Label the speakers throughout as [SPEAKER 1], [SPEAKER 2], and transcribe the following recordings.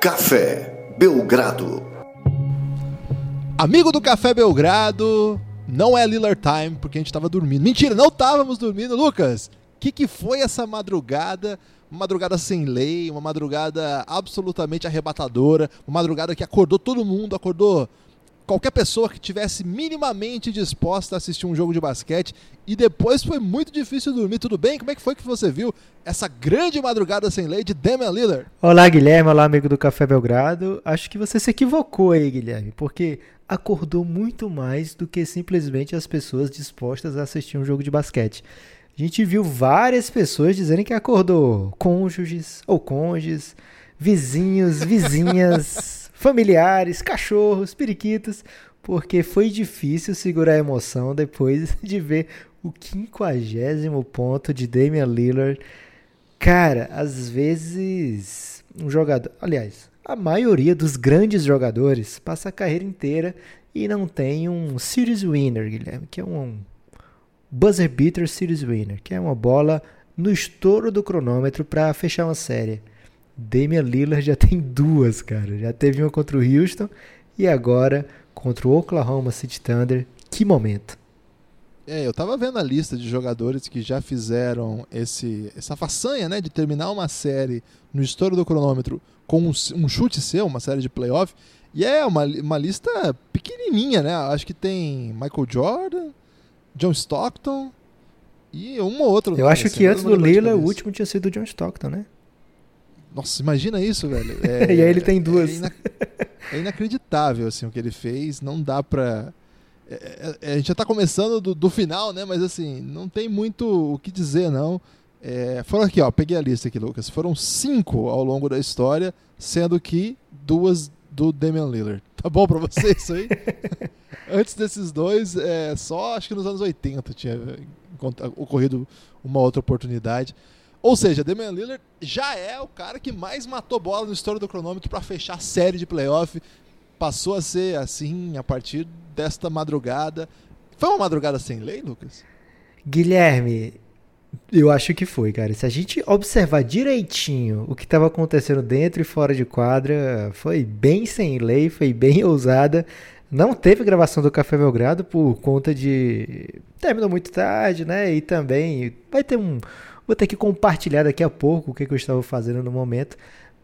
[SPEAKER 1] Café Belgrado.
[SPEAKER 2] Amigo do Café Belgrado, não é Lillard Time porque a gente tava dormindo. Mentira, não estávamos dormindo, Lucas. O que, que foi essa madrugada? Uma madrugada sem lei, uma madrugada absolutamente arrebatadora, uma madrugada que acordou todo mundo, acordou qualquer pessoa que tivesse minimamente disposta a assistir um jogo de basquete e depois foi muito difícil dormir. Tudo bem? Como é que foi que você viu essa grande madrugada sem lei de Damian Lillard?
[SPEAKER 3] Olá, Guilherme. Olá, amigo do Café Belgrado. Acho que você se equivocou aí, Guilherme, porque acordou muito mais do que simplesmente as pessoas dispostas a assistir um jogo de basquete. A gente viu várias pessoas dizendo que acordou cônjuges ou cônjuges, vizinhos, vizinhas, familiares, cachorros, periquitos, porque foi difícil segurar a emoção depois de ver o quinquagésimo ponto de Damian Lillard. Cara, às vezes um jogador, aliás, a maioria dos grandes jogadores passa a carreira inteira e não tem um series winner, Guilherme, que é um buzzer beater series winner, que é uma bola no estouro do cronômetro para fechar uma série. Damian Lillard já tem duas, cara. Já teve uma contra o Houston e agora contra o Oklahoma City Thunder. Que momento.
[SPEAKER 2] É, eu tava vendo a lista de jogadores que já fizeram esse, essa façanha, né, de terminar uma série no estouro do cronômetro com um, um chute seu, uma série de playoff. E é uma, uma lista pequenininha, né? Acho que tem Michael Jordan, John Stockton e um ou outro.
[SPEAKER 3] Eu acho assim, que antes do Lillard, o último tinha sido o John Stockton, né?
[SPEAKER 2] Nossa, imagina isso, velho.
[SPEAKER 3] É, e aí ele tem duas.
[SPEAKER 2] É, ina é, inacreditável assim, o que ele fez. Não dá pra. É, é, é a gente já tá começando do, do, final, né? Mas assim, não tem muito o que dizer, não. É, foram aqui, ó, peguei a lista aqui, Lucas. Foram cinco ao longo da história, sendo que duas do Damian Lillard. Tá bom pra você isso aí? Antes desses dois, é, só acho que nos anos 80 tinha ocorrido uma outra oportunidade. Ou seja, Damian Lillard já é o cara que mais matou bola no história do cronômetro para fechar a série de playoff. Passou a ser assim a partir desta madrugada. Foi uma madrugada sem lei, Lucas?
[SPEAKER 3] Guilherme, eu acho que foi, cara. Se a gente observar direitinho o que estava acontecendo dentro e fora de quadra, foi bem sem lei, foi bem ousada. Não teve gravação do Café Belgrado por conta de. Terminou muito tarde, né? E também vai ter um, Vou ter que compartilhar daqui a pouco o que, que eu estava fazendo no momento.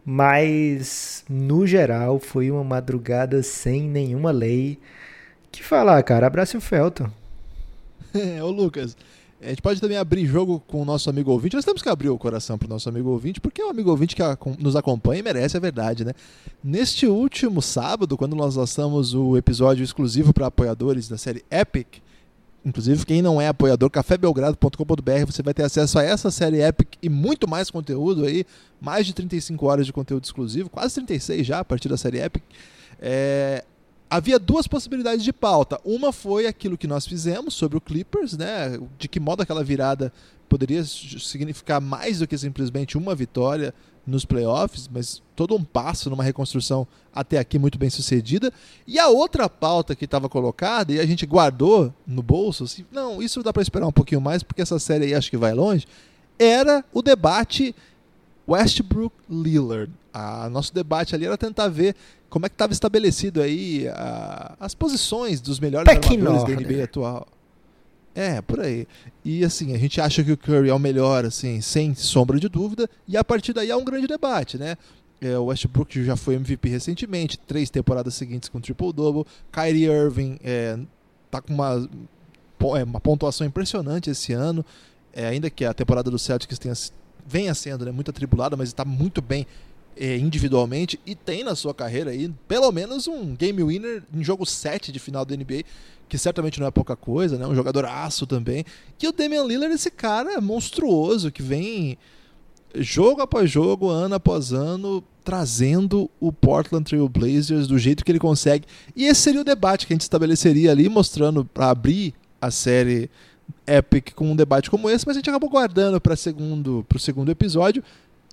[SPEAKER 3] Mas, no geral, foi uma madrugada sem nenhuma lei. Que falar, cara? Abraço o Felton.
[SPEAKER 2] É, ô Lucas, a gente pode também abrir jogo com o nosso amigo ouvinte. Nós temos que abrir o coração para o nosso amigo ouvinte, porque é um amigo ouvinte que nos acompanha e merece a verdade, né? Neste último sábado, quando nós lançamos o episódio exclusivo para apoiadores da série Epic, Inclusive, quem não é apoiador, cafébelgrado.com.br, você vai ter acesso a essa série Epic e muito mais conteúdo aí, mais de 35 horas de conteúdo exclusivo, quase 36 já a partir da série Epic. É, havia duas possibilidades de pauta. Uma foi aquilo que nós fizemos sobre o Clippers, né? De que modo aquela virada poderia significar mais do que simplesmente uma vitória nos playoffs, mas todo um passo numa reconstrução até aqui muito bem sucedida. E a outra pauta que estava colocada e a gente guardou no bolso, assim, não, isso dá para esperar um pouquinho mais porque essa série aí acho que vai longe, era o debate Westbrook Lillard. A nosso debate ali era tentar ver como é que estava estabelecido aí a, as posições dos melhores armadores da NBA atual. É, por aí. E assim, a gente acha que o Curry é o melhor, assim, sem sombra de dúvida, e a partir daí há um grande debate, né? É, o Westbrook já foi MVP recentemente, três temporadas seguintes com triple-double. Kyrie Irving é, tá com uma, é, uma pontuação impressionante esse ano, é, ainda que a temporada do Celtics tenha, venha sendo né, muito atribulada, mas está muito bem é, individualmente e tem na sua carreira aí pelo menos um game winner em jogo 7 de final da NBA que certamente não é pouca coisa, né? Um jogador aço também. E o Damian Lillard, esse cara monstruoso que vem jogo após jogo, ano após ano, trazendo o Portland Trail Blazers do jeito que ele consegue. E esse seria o debate que a gente estabeleceria ali, mostrando para abrir a série Epic com um debate como esse, mas a gente acabou guardando para segundo, o segundo episódio.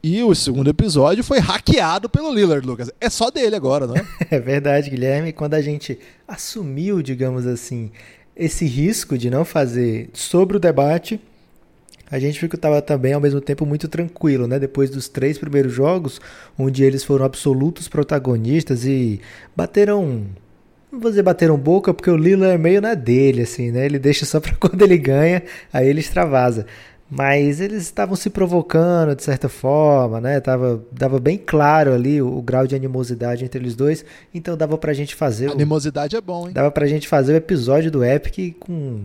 [SPEAKER 2] E o segundo episódio foi hackeado pelo Lillard, Lucas. É só dele agora, não é?
[SPEAKER 3] é verdade, Guilherme. Quando a gente assumiu, digamos assim, esse risco de não fazer sobre o debate, A gente ficou tava também ao mesmo tempo muito tranquilo, né? Depois dos três primeiros jogos, onde eles foram absolutos protagonistas e bateram não vou dizer bateram boca, porque o Lillard é meio na dele, assim, né? Ele deixa só pra quando ele ganha, aí ele extravasa. Mas eles estavam se provocando de certa forma, né? Tava, dava bem claro ali o, o, grau de animosidade entre eles dois, então dava pra gente fazer.
[SPEAKER 2] Animosidade o, é bom, hein?
[SPEAKER 3] Dava pra gente fazer o episódio do Epic com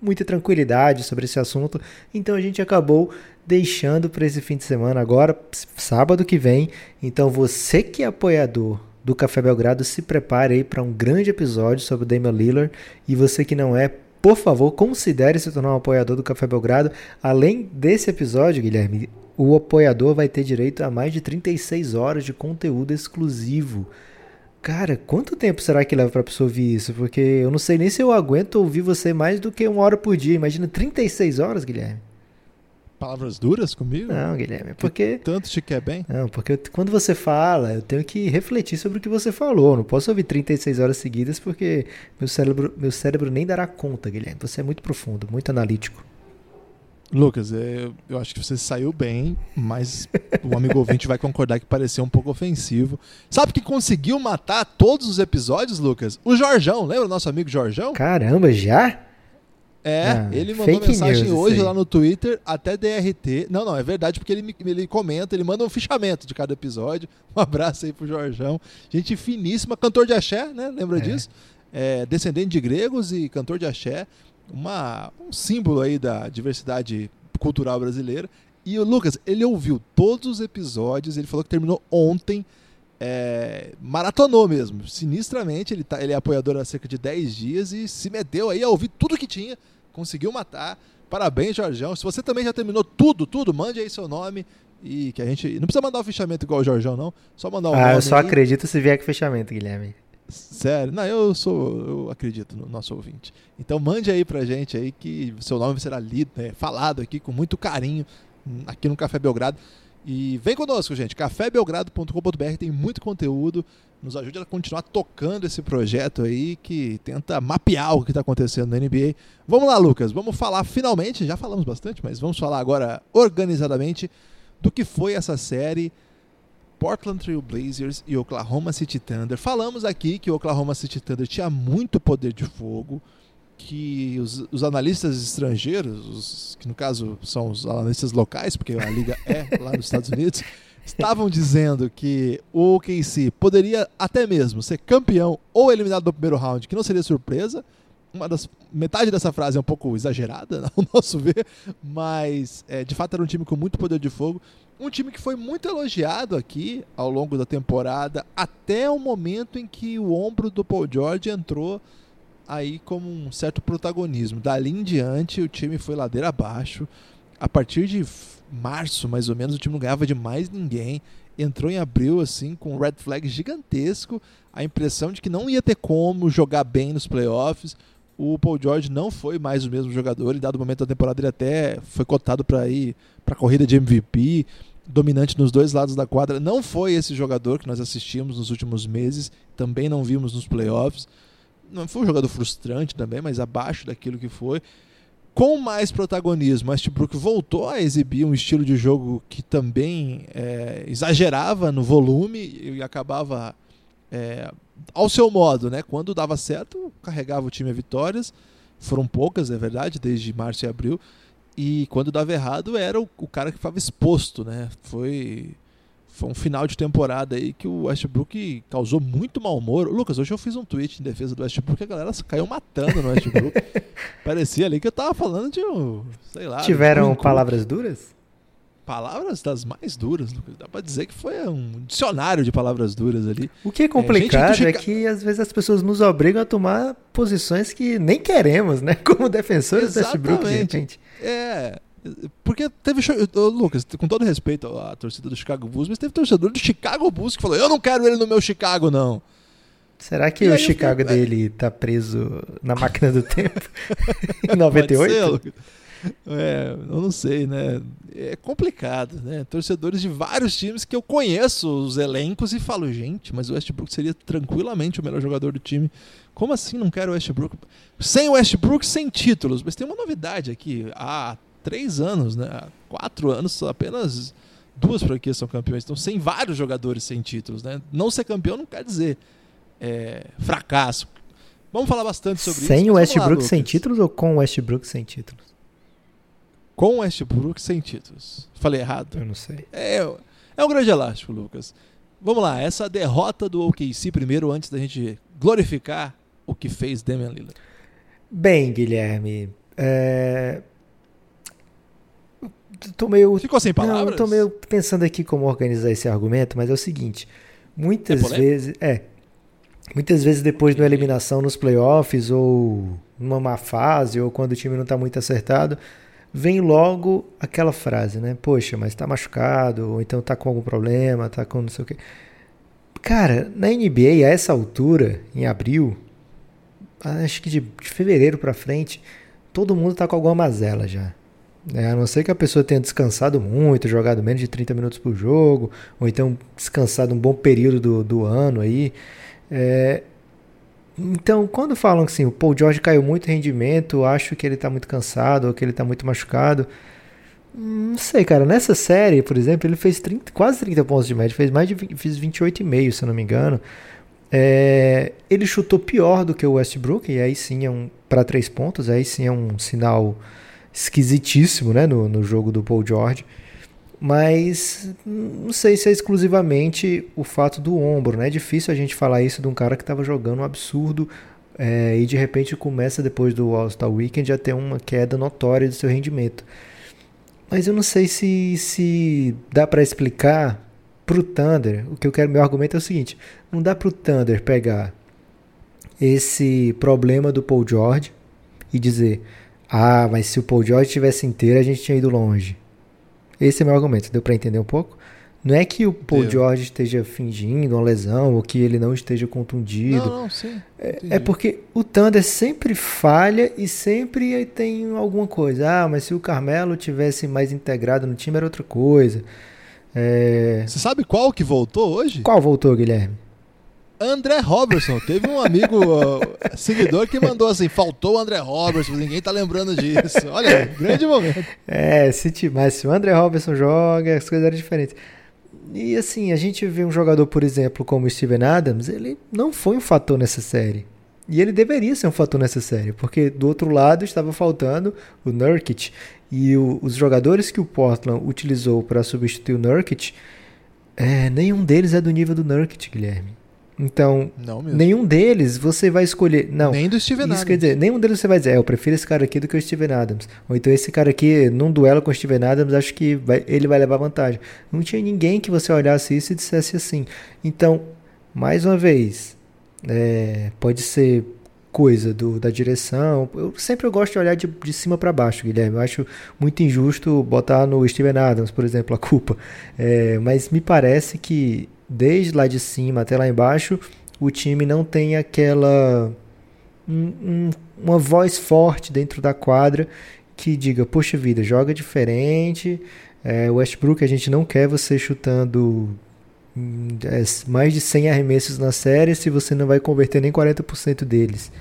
[SPEAKER 3] muita tranquilidade sobre esse assunto. Então a gente acabou deixando para esse fim de semana agora, sábado que vem. Então você que é apoiador do Café Belgrado, se prepare aí para um grande episódio sobre o Damian Lillard. E você que não é, por favor, considere se tornar um apoiador do Café Belgrado. Além desse episódio, Guilherme, o apoiador vai ter direito a mais de 36 horas de conteúdo exclusivo. Cara, quanto tempo será que leva pra pessoa ouvir isso? Porque eu não sei nem se eu aguento ouvir você mais do que uma hora por dia. Imagina 36 horas, Guilherme
[SPEAKER 2] palavras duras comigo?
[SPEAKER 3] Não, Guilherme, porque.
[SPEAKER 2] tanto te quer bem?
[SPEAKER 3] Não, porque quando você fala, eu tenho que refletir sobre o que você falou. Não posso ouvir 36 horas seguidas porque meu cérebro, meu cérebro nem dará conta, Guilherme. Você é muito profundo, muito analítico.
[SPEAKER 2] Lucas, é, eu acho que você saiu bem, mas o amigo ouvinte vai concordar que pareceu um pouco ofensivo. Sabe que conseguiu matar todos os episódios, Lucas? O Jorjão, lembra o nosso amigo Jorjão?
[SPEAKER 3] Caramba, já?
[SPEAKER 2] É, ah, ele mandou mensagem hoje lá no Twitter, até DRT. Não, não, é verdade, porque ele, ele comenta, ele manda um fichamento de cada episódio. Um abraço aí pro Jorjão. Gente finíssima, cantor de axé, né? Lembra é. disso? É, descendente de gregos e cantor de axé. Uma, um símbolo aí da diversidade cultural brasileira. E o Lucas, ele ouviu todos os episódios, ele falou que terminou ontem. É, maratonou mesmo, sinistramente. Ele, tá, ele é apoiador há cerca de 10 dias e se meteu aí a ouvir tudo que tinha conseguiu matar. Parabéns, Jorjão. Se você também já terminou tudo, tudo, mande aí seu nome e que a gente. Não precisa mandar o fechamento igual o Jorjão, não. Só mandar o
[SPEAKER 3] ah,
[SPEAKER 2] nome.
[SPEAKER 3] Ah, eu só
[SPEAKER 2] aí.
[SPEAKER 3] acredito se vier com fechamento, Guilherme.
[SPEAKER 2] Sério? Não, eu sou. Eu acredito no nosso ouvinte. Então mande aí pra gente aí que seu nome será lido, né, falado aqui com muito carinho aqui no Café Belgrado. E vem conosco, gente. cafébelgrado.com.br tem muito conteúdo. Nos ajude a continuar tocando esse projeto aí que tenta mapear o que está acontecendo na NBA. Vamos lá, Lucas. Vamos falar finalmente. Já falamos bastante, mas vamos falar agora organizadamente do que foi essa série Portland Trail Blazers e Oklahoma City Thunder. Falamos aqui que o Oklahoma City Thunder tinha muito poder de fogo que os, os, analistas estrangeiros, os, que no caso são os analistas locais, porque a liga é lá nos Estados Unidos, estavam dizendo que o OKC poderia até mesmo ser campeão ou eliminado no primeiro round, que não seria surpresa. Uma das, metade dessa frase é um pouco exagerada, ao nosso ver, mas é, de fato era um time com muito poder de fogo. Um time que foi muito elogiado aqui ao longo da temporada, até o momento em que o ombro do Paul George entrou aí como um certo protagonismo. Dali em diante, o time foi ladeira abaixo. A partir de março, mais ou menos, o time não ganhava de mais ninguém. Entrou em abril, assim, com um red flag gigantesco. A impressão de que não ia ter como jogar bem nos playoffs. O Paul George não foi mais o mesmo jogador. Em dado momento da temporada, ele até foi cotado para ir para a corrida de MVP dominante nos dois lados da quadra. Não foi esse jogador que nós assistimos nos últimos meses, também não vimos nos playoffs não foi um jogador frustrante também, mas abaixo daquilo que foi. Com mais protagonismo, Westbrook voltou a exibir um estilo de jogo que também é, exagerava no volume e acabava é, ao seu modo, né? Quando dava certo, carregava o time a vitórias. Foram poucas, é verdade, desde março e abril. E quando dava errado, era o, o cara que estava exposto, né? Foi foi um final de temporada aí que o Westbrook causou muito mau humor. Lucas, hoje eu fiz um tweet em defesa do Westbrook e a galera caiu matando no Westbrook. Parecia ali que eu tava falando de um, sei lá.
[SPEAKER 3] Tiveram um palavras duras?
[SPEAKER 2] Palavras das mais duras, Lucas. Dá pra dizer que foi um dicionário de palavras duras ali.
[SPEAKER 3] O que é complicado é, é que às vezes as pessoas nos obrigam a tomar posições que nem queremos, né? Como defensores Exatamente. do Westbrook, gente.
[SPEAKER 2] É, porque teve. Lucas, com todo respeito à torcida do Chicago Bulls, mas teve torcedor do Chicago Bulls que falou: Eu não quero ele no meu Chicago, não.
[SPEAKER 3] Será que e o Chicago fiquei... dele tá preso na máquina do tempo? em 98?
[SPEAKER 2] é, eu não sei, né? É complicado, né? Torcedores de vários times que eu conheço os elencos e falo, gente, mas o Westbrook seria tranquilamente o melhor jogador do time. Como assim não quero o Westbrook? Sem o Westbrook, sem títulos. Mas tem uma novidade aqui. Há três anos, né? Há quatro anos, apenas duas franquias são campeões. Então, sem vários jogadores sem títulos, né? Não ser campeão não quer dizer é, fracasso. Vamos falar bastante sobre
[SPEAKER 3] sem
[SPEAKER 2] isso.
[SPEAKER 3] Sem o Westbrook sem títulos ou com o Westbrook sem títulos?
[SPEAKER 2] Com o Westbrook sem títulos. Falei errado?
[SPEAKER 3] Eu não sei.
[SPEAKER 2] É, é um grande elástico, Lucas. Vamos lá, essa derrota do OKC primeiro, antes da gente glorificar o que fez Damian Lillard.
[SPEAKER 3] Bem, Guilherme, é... Tô meio...
[SPEAKER 2] Ficou sem palavras?
[SPEAKER 3] Não, tô meio pensando aqui como organizar esse argumento, mas é o seguinte, muitas é vezes... É, muitas vezes depois de uma eliminação nos playoffs ou numa má fase ou quando o time não está muito acertado, vem logo aquela frase, né? Poxa, mas tá machucado, ou então tá com algum problema, tá com não sei o quê. Cara, na NBA, a essa altura, em abril, acho que de, de fevereiro para frente, todo mundo tá com alguma mazela já. É, a não ser que a pessoa tenha descansado muito, jogado menos de 30 minutos por jogo, ou então descansado um bom período do, do ano aí. É, então, quando falam assim, o Paul George caiu muito rendimento, acho que ele tá muito cansado ou que ele tá muito machucado. Não sei, cara. Nessa série, por exemplo, ele fez 30, quase 30 pontos de média, fez mais de 20, fez 28,5, se eu não me engano. É, ele chutou pior do que o Westbrook, e aí sim é um para três pontos, aí sim é um sinal esquisitíssimo, né, no, no jogo do Paul George mas não sei se é exclusivamente o fato do ombro, né? É difícil a gente falar isso de um cara que estava jogando um absurdo é, e de repente começa depois do All-Star Weekend a ter uma queda notória do seu rendimento. Mas eu não sei se, se dá para explicar pro Thunder. O que eu quero, meu argumento é o seguinte: não dá pro Thunder pegar esse problema do Paul George e dizer, ah, mas se o Paul George tivesse inteiro a gente tinha ido longe. Esse é meu argumento, deu para entender um pouco? Não é que o Paul Deu. George esteja fingindo uma lesão ou que ele não esteja contundido.
[SPEAKER 2] Não, não, sim.
[SPEAKER 3] É, é, porque o Thunder sempre falha e sempre tem alguma coisa. Ah, mas se o Carmelo tivesse mais integrado no time era outra coisa.
[SPEAKER 2] É... Você sabe qual que voltou hoje?
[SPEAKER 3] Qual voltou, Guilherme?
[SPEAKER 2] André Robertson. Teve um amigo uh, seguidor que mandou assim: faltou o André Robertson, ninguém tá lembrando disso. Olha, grande momento.
[SPEAKER 3] É, se, mas se o André Robertson joga, as coisas eram diferentes. E assim, a gente vê um jogador, por exemplo, como o Steven Adams, ele não foi um fator nessa série. E ele deveria ser um fator nessa série, porque do outro lado estava faltando o Nurkic. E o, os jogadores que o Portland utilizou para substituir o Nurkic, é, nenhum deles é do nível do Nurkic, Guilherme. Então, nenhum deles você vai escolher. Não.
[SPEAKER 2] Nem do Steven
[SPEAKER 3] isso
[SPEAKER 2] Adams.
[SPEAKER 3] Quer dizer, nenhum deles você vai dizer, é, eu prefiro esse cara aqui do que o Steven Adams. Ou então esse cara aqui, num duelo com o Steven Adams, acho que vai, ele vai levar vantagem. Não tinha ninguém que você olhasse isso e dissesse assim. Então, mais uma vez, é, pode ser coisa do, da direção. Eu sempre eu gosto de olhar de, de cima para baixo, Guilherme. Eu acho muito injusto botar no Steven Adams, por exemplo, a culpa. É, mas me parece que desde lá de cima até lá embaixo, o time não tem aquela. Um, um, uma voz forte dentro da quadra que diga: Poxa vida, joga diferente. É, Westbrook, a gente não quer você chutando hum, é, mais de 100 arremessos na série se você não vai converter nem 40% deles.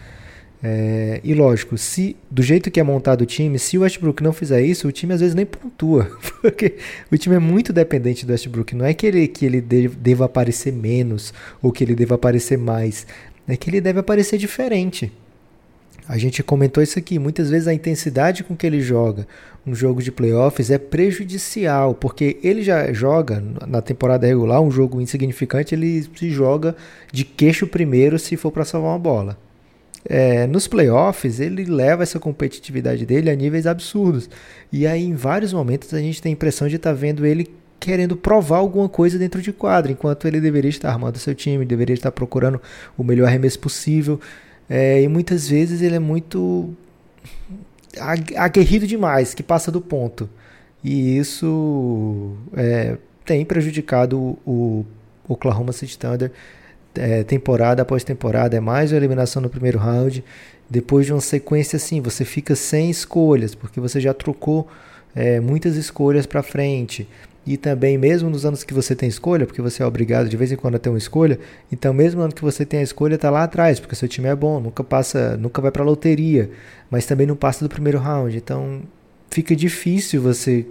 [SPEAKER 3] É, e lógico, se do jeito que é montado o time, se o Westbrook não fizer isso, o time às vezes nem pontua, porque o time é muito dependente do Westbrook. Não é que ele, que ele deva aparecer menos ou que ele deva aparecer mais, é que ele deve aparecer diferente. A gente comentou isso aqui. Muitas vezes a intensidade com que ele joga um jogo de playoffs é prejudicial, porque ele já joga na temporada regular um jogo insignificante, ele se joga de queixo primeiro se for para salvar uma bola é, nos playoffs ele leva essa competitividade dele a níveis absurdos. E aí, em vários momentos, a gente tem a impressão de estar tá vendo ele querendo provar alguma coisa dentro de quadro, enquanto ele deveria estar armando seu time, deveria estar procurando o melhor arremesso possível. É, e muitas vezes ele é muito aguerrido demais, que passa do ponto. E isso é, tem prejudicado o Oklahoma City Thunder é, temporada após temporada, é mais uma eliminação no primeiro round. Depois de uma sequência assim, você fica sem escolhas, porque você já trocou é, muitas escolhas para frente. E também, mesmo nos anos que você tem escolha, porque você é obrigado de vez em quando a ter uma escolha, então mesmo no ano que você tem a escolha, está lá atrás, porque seu time é bom, nunca passa, nunca vai para loteria, mas também não passa do primeiro round. Então, fica difícil você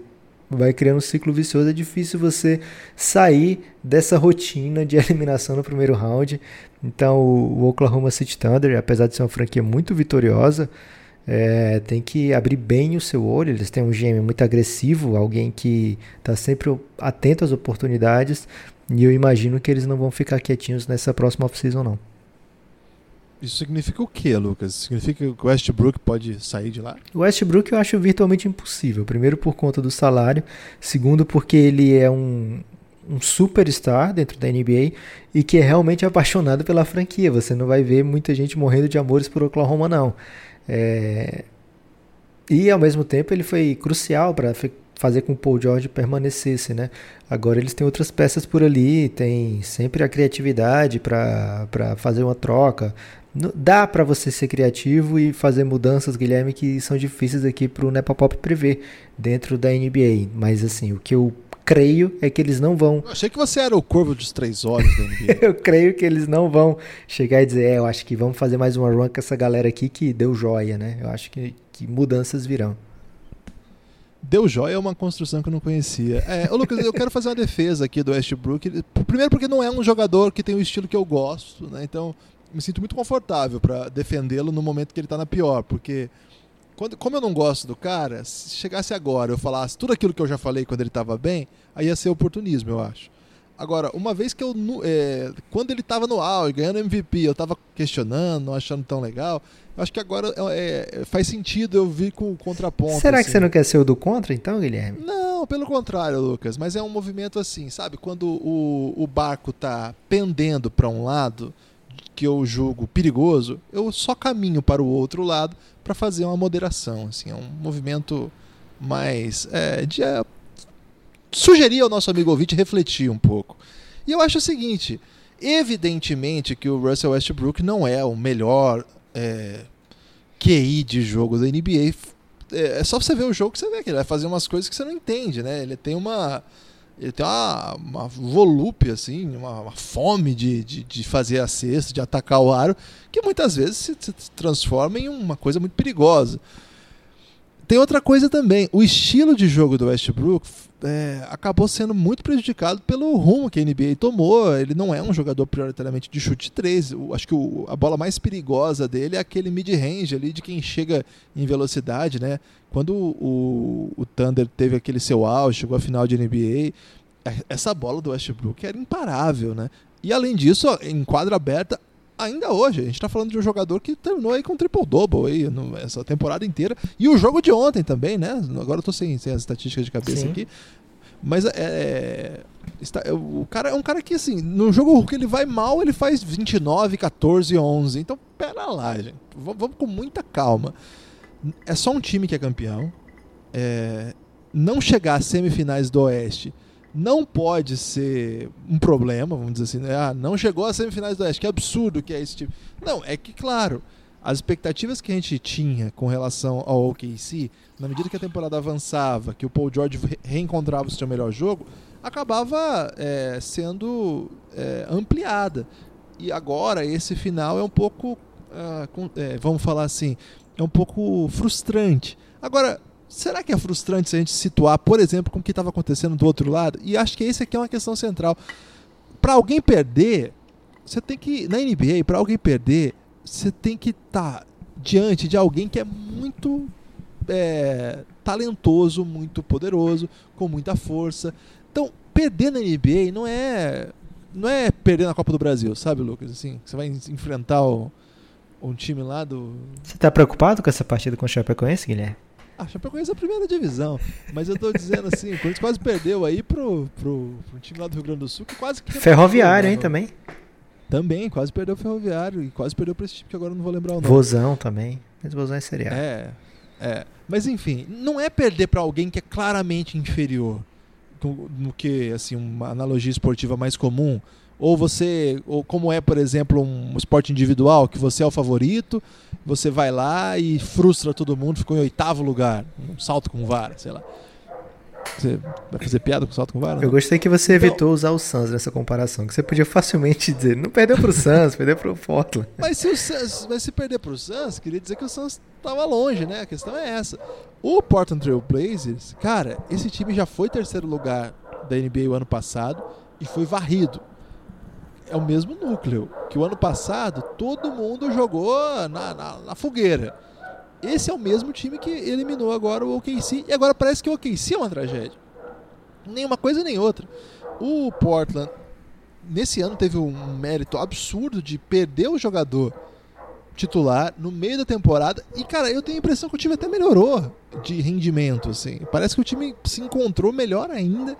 [SPEAKER 3] vai criando um ciclo vicioso, é difícil você sair dessa rotina de eliminação no primeiro round. Então, o Oklahoma City Thunder, apesar de ser uma franquia muito vitoriosa, é, tem que abrir bem o seu olho. Eles têm um GM muito agressivo, alguém que está sempre atento às oportunidades. E eu imagino que eles não vão ficar quietinhos nessa próxima off-season, não.
[SPEAKER 2] Isso significa o que, Lucas? Significa que o Westbrook pode sair de lá?
[SPEAKER 3] O Westbrook eu acho virtualmente impossível. Primeiro, por conta do salário. Segundo, porque ele é um, um superstar dentro da NBA e que é realmente apaixonado pela franquia. Você não vai ver muita gente morrendo de amores por Oklahoma, não. É... E ao mesmo tempo ele foi crucial para fazer com que o Paul George permanecesse, né? Agora eles têm outras peças por ali, tem sempre a criatividade para fazer uma troca. Dá para você ser criativo e fazer mudanças, Guilherme, que são difíceis aqui para o Nepopop prever dentro da NBA. Mas assim, o que eu creio é que eles não vão.
[SPEAKER 2] Eu achei que você era o corvo dos três olhos da NBA.
[SPEAKER 3] eu creio que eles não vão chegar e dizer, é, eu acho que vamos fazer mais uma run com essa galera aqui que deu joia, né? Eu acho que, que mudanças virão.
[SPEAKER 2] Deu joia é uma construção que eu não conhecia. É, ô Lucas, eu quero fazer uma defesa aqui do Westbrook. Primeiro porque não é um jogador que tem o estilo que eu gosto, né? Então me sinto muito confortável para defendê-lo no momento que ele está na pior, porque quando, como eu não gosto do cara, se chegasse agora eu falasse tudo aquilo que eu já falei quando ele estava bem, aí ia ser oportunismo, eu acho. Agora, uma vez que eu. É, quando ele estava no auge, ganhando MVP, eu estava questionando, não achando tão legal. Eu acho que agora é, é, faz sentido eu vir com o contraponto.
[SPEAKER 3] Será
[SPEAKER 2] assim.
[SPEAKER 3] que você não quer ser o do contra, então, Guilherme?
[SPEAKER 2] Não, pelo contrário, Lucas. Mas é um movimento assim, sabe? Quando o, o barco está pendendo para um lado, que eu julgo perigoso, eu só caminho para o outro lado para fazer uma moderação. Assim, é um movimento mais é, de é, sugerir ao nosso amigo ouvinte refletir um pouco. E eu acho o seguinte: evidentemente que o Russell Westbrook não é o melhor é, QI de jogo da NBA. É, é só você ver o jogo que você vê que ele vai fazer umas coisas que você não entende, né? Ele tem uma ele tem uma, uma volúpia, assim, uma, uma fome de, de, de, fazer a cesta, de atacar o aro, que muitas vezes se, se transforma em uma coisa muito perigosa. Tem outra coisa também, o estilo de jogo do Westbrook é, acabou sendo muito prejudicado pelo rumo que a NBA tomou. Ele não é um jogador prioritariamente de chute 3. Eu acho que o, a bola mais perigosa dele é aquele mid-range ali de quem chega em velocidade, né? Quando o, o Thunder teve aquele seu auge, chegou à final de NBA, é, essa bola do Westbrook era imparável, né? E além disso, em quadra aberta, ainda hoje. A gente está falando de um jogador que terminou aí com triple-double aí no, essa temporada inteira. E o jogo de ontem também, né? Agora eu tô sem, sem as estatísticas de cabeça Sim. aqui. Mas é, é está, é, o cara é um cara que, assim, no jogo que ele vai mal, ele faz 29, 14, 11. Então, pera lá, gente. V vamos com muita calma. É só um time que é campeão. É, não chegar às semifinais do Oeste não pode ser um problema, vamos dizer assim, né? ah, não chegou às semifinais do Oeste, que absurdo que é esse tipo. Não, é que, claro, as expectativas que a gente tinha com relação ao OKC, na medida que a temporada avançava, que o Paul George reencontrava o seu melhor jogo, acabava é, sendo é, ampliada. E agora, esse final é um pouco, uh, com, é, vamos falar assim, é um pouco frustrante. Agora, Será que é frustrante se a gente situar, por exemplo, com o que estava acontecendo do outro lado? E acho que esse aqui é uma questão central. Para alguém perder, você tem que. Na NBA, para alguém perder, você tem que estar tá diante de alguém que é muito é, talentoso, muito poderoso, com muita força. Então, perder na NBA não é. Não é perder na Copa do Brasil, sabe, Lucas? Assim, você vai enfrentar o, um time lá do.
[SPEAKER 3] Você está preocupado com essa partida com o Chapecoense, Guilherme?
[SPEAKER 2] A Chapecoense é a primeira divisão. Mas eu tô dizendo assim, o Corinthians quase perdeu aí pro, pro, pro time lá do Rio Grande do Sul, que quase que.
[SPEAKER 3] Ferroviário, hein, também.
[SPEAKER 2] Também, quase perdeu o Ferroviário. E quase perdeu pra esse time que agora eu não vou lembrar o nome.
[SPEAKER 3] Vozão também. Mas Vozão é serial.
[SPEAKER 2] É. É. Mas enfim, não é perder para alguém que é claramente inferior. No que, assim, uma analogia esportiva mais comum ou você, ou como é, por exemplo, um esporte individual, que você é o favorito, você vai lá e frustra todo mundo, ficou em oitavo lugar, um salto com vara, sei lá. Você vai fazer piada com salto com vara?
[SPEAKER 3] Eu gostei que você então, evitou usar o Suns nessa comparação, que você podia facilmente dizer, não perdeu pro Suns, perdeu pro Portland.
[SPEAKER 2] Mas se, o Suns, mas se perder pro Suns, queria dizer que o Suns tava longe, né? A questão é essa. O Portland Trail Blazers, cara, esse time já foi terceiro lugar da NBA o ano passado e foi varrido. É o mesmo núcleo que o ano passado todo mundo jogou na, na, na fogueira. Esse é o mesmo time que eliminou agora o OKC e agora parece que o OKC é uma tragédia. Nenhuma coisa nem outra. O Portland nesse ano teve um mérito absurdo de perder o jogador titular no meio da temporada e cara, eu tenho a impressão que o time até melhorou de rendimento assim. Parece que o time se encontrou melhor ainda.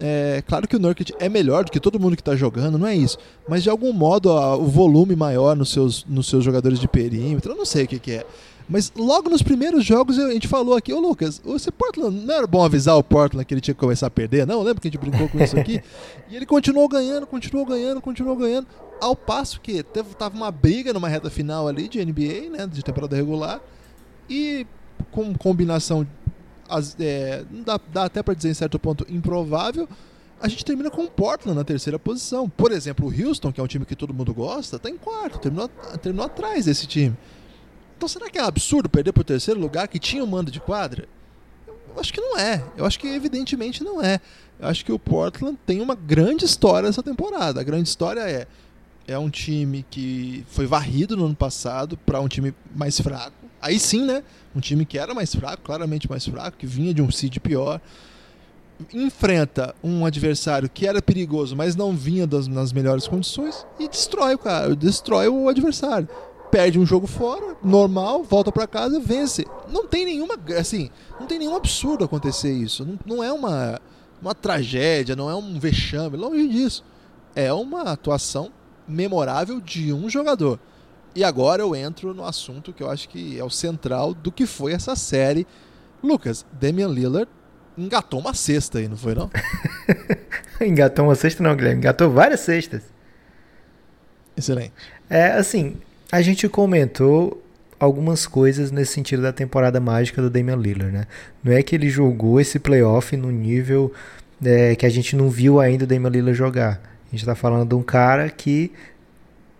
[SPEAKER 2] É, claro que o Nurkic é melhor do que todo mundo que está jogando, não é isso. Mas de algum modo o volume maior nos seus, nos seus jogadores de perímetro, eu não sei o que, que é. Mas logo nos primeiros jogos a gente falou aqui, ô Lucas, esse Portland não era bom avisar o Portland que ele tinha que começar a perder, não? Lembra que a gente brincou com isso aqui? e ele continuou ganhando, continuou ganhando, continuou ganhando. Ao passo que teve, tava uma briga numa reta final ali de NBA, né? De temporada regular. E com combinação. É, dá, dá até para dizer em certo ponto improvável. A gente termina com o Portland na terceira posição. Por exemplo, o Houston, que é um time que todo mundo gosta, está em quarto, terminou, terminou atrás desse time. Então será que é absurdo perder para o terceiro lugar que tinha um mando de quadra? Eu acho que não é. Eu acho que evidentemente não é. Eu acho que o Portland tem uma grande história essa temporada. A grande história é é um time que foi varrido no ano passado para um time mais fraco. Aí sim, né? Um time que era mais fraco, claramente mais fraco, que vinha de um seed pior. Enfrenta um adversário que era perigoso, mas não vinha das, nas melhores condições e destrói o cara, destrói o adversário perde um jogo fora, normal, volta para casa, vence. Não tem nenhuma, assim, não tem nenhum absurdo acontecer isso. Não, não é uma, uma tragédia, não é um vexame, longe disso. É uma atuação memorável de um jogador. E agora eu entro no assunto que eu acho que é o central do que foi essa série. Lucas, Damian Lillard engatou uma cesta aí, não foi não?
[SPEAKER 3] engatou uma cesta não, Guilherme. Engatou várias cestas.
[SPEAKER 2] Excelente.
[SPEAKER 3] É, assim, a gente comentou algumas coisas nesse sentido da temporada mágica do Damian Lillard, né? Não é que ele jogou esse playoff no nível é, que a gente não viu ainda o Damian Lillard jogar. A gente está falando de um cara que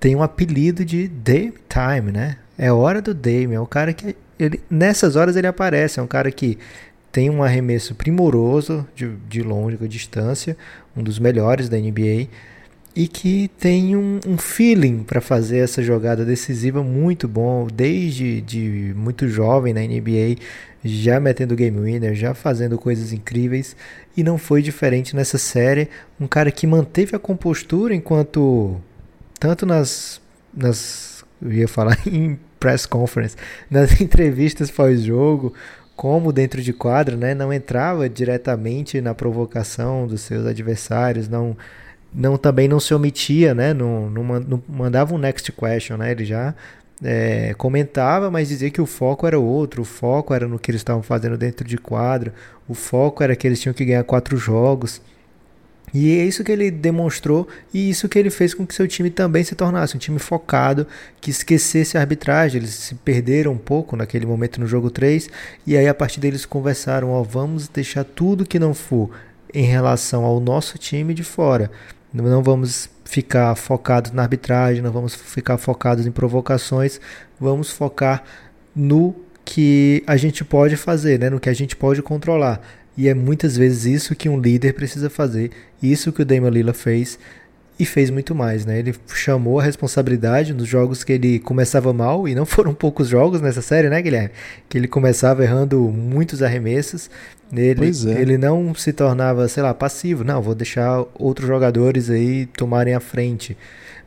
[SPEAKER 3] tem um apelido de Dame Time, né? É hora do Dame, é um cara que ele, nessas horas ele aparece, é um cara que tem um arremesso primoroso de, de longa distância, um dos melhores da NBA e que tem um, um feeling para fazer essa jogada decisiva muito bom, desde de muito jovem na NBA, já metendo game winner, já fazendo coisas incríveis, e não foi diferente nessa série. Um cara que manteve a compostura enquanto, tanto nas, nas eu ia falar em press conference, nas entrevistas pós-jogo, como dentro de quadra, né, não entrava diretamente na provocação dos seus adversários, não não também não se omitia, né? Não, não, não mandava um next question, né? Ele já é, comentava, mas dizia que o foco era outro, o foco era no que eles estavam fazendo dentro de quadra, o foco era que eles tinham que ganhar quatro jogos. E é isso que ele demonstrou e isso que ele fez com que seu time também se tornasse um time focado, que esquecesse a arbitragem. Eles se perderam um pouco naquele momento no jogo 3 e aí a partir deles conversaram: ó, vamos deixar tudo que não for em relação ao nosso time de fora. Não vamos ficar focados na arbitragem, não vamos ficar focados em provocações, vamos focar no que a gente pode fazer, né? no que a gente pode controlar. E é muitas vezes isso que um líder precisa fazer, isso que o Damian Lillard fez e fez muito mais, né? Ele chamou a responsabilidade nos jogos que ele começava mal, e não foram poucos jogos nessa série, né, Guilherme? Que ele começava errando muitos arremessos, ele, é. ele não se tornava, sei lá, passivo. Não, vou deixar outros jogadores aí tomarem a frente.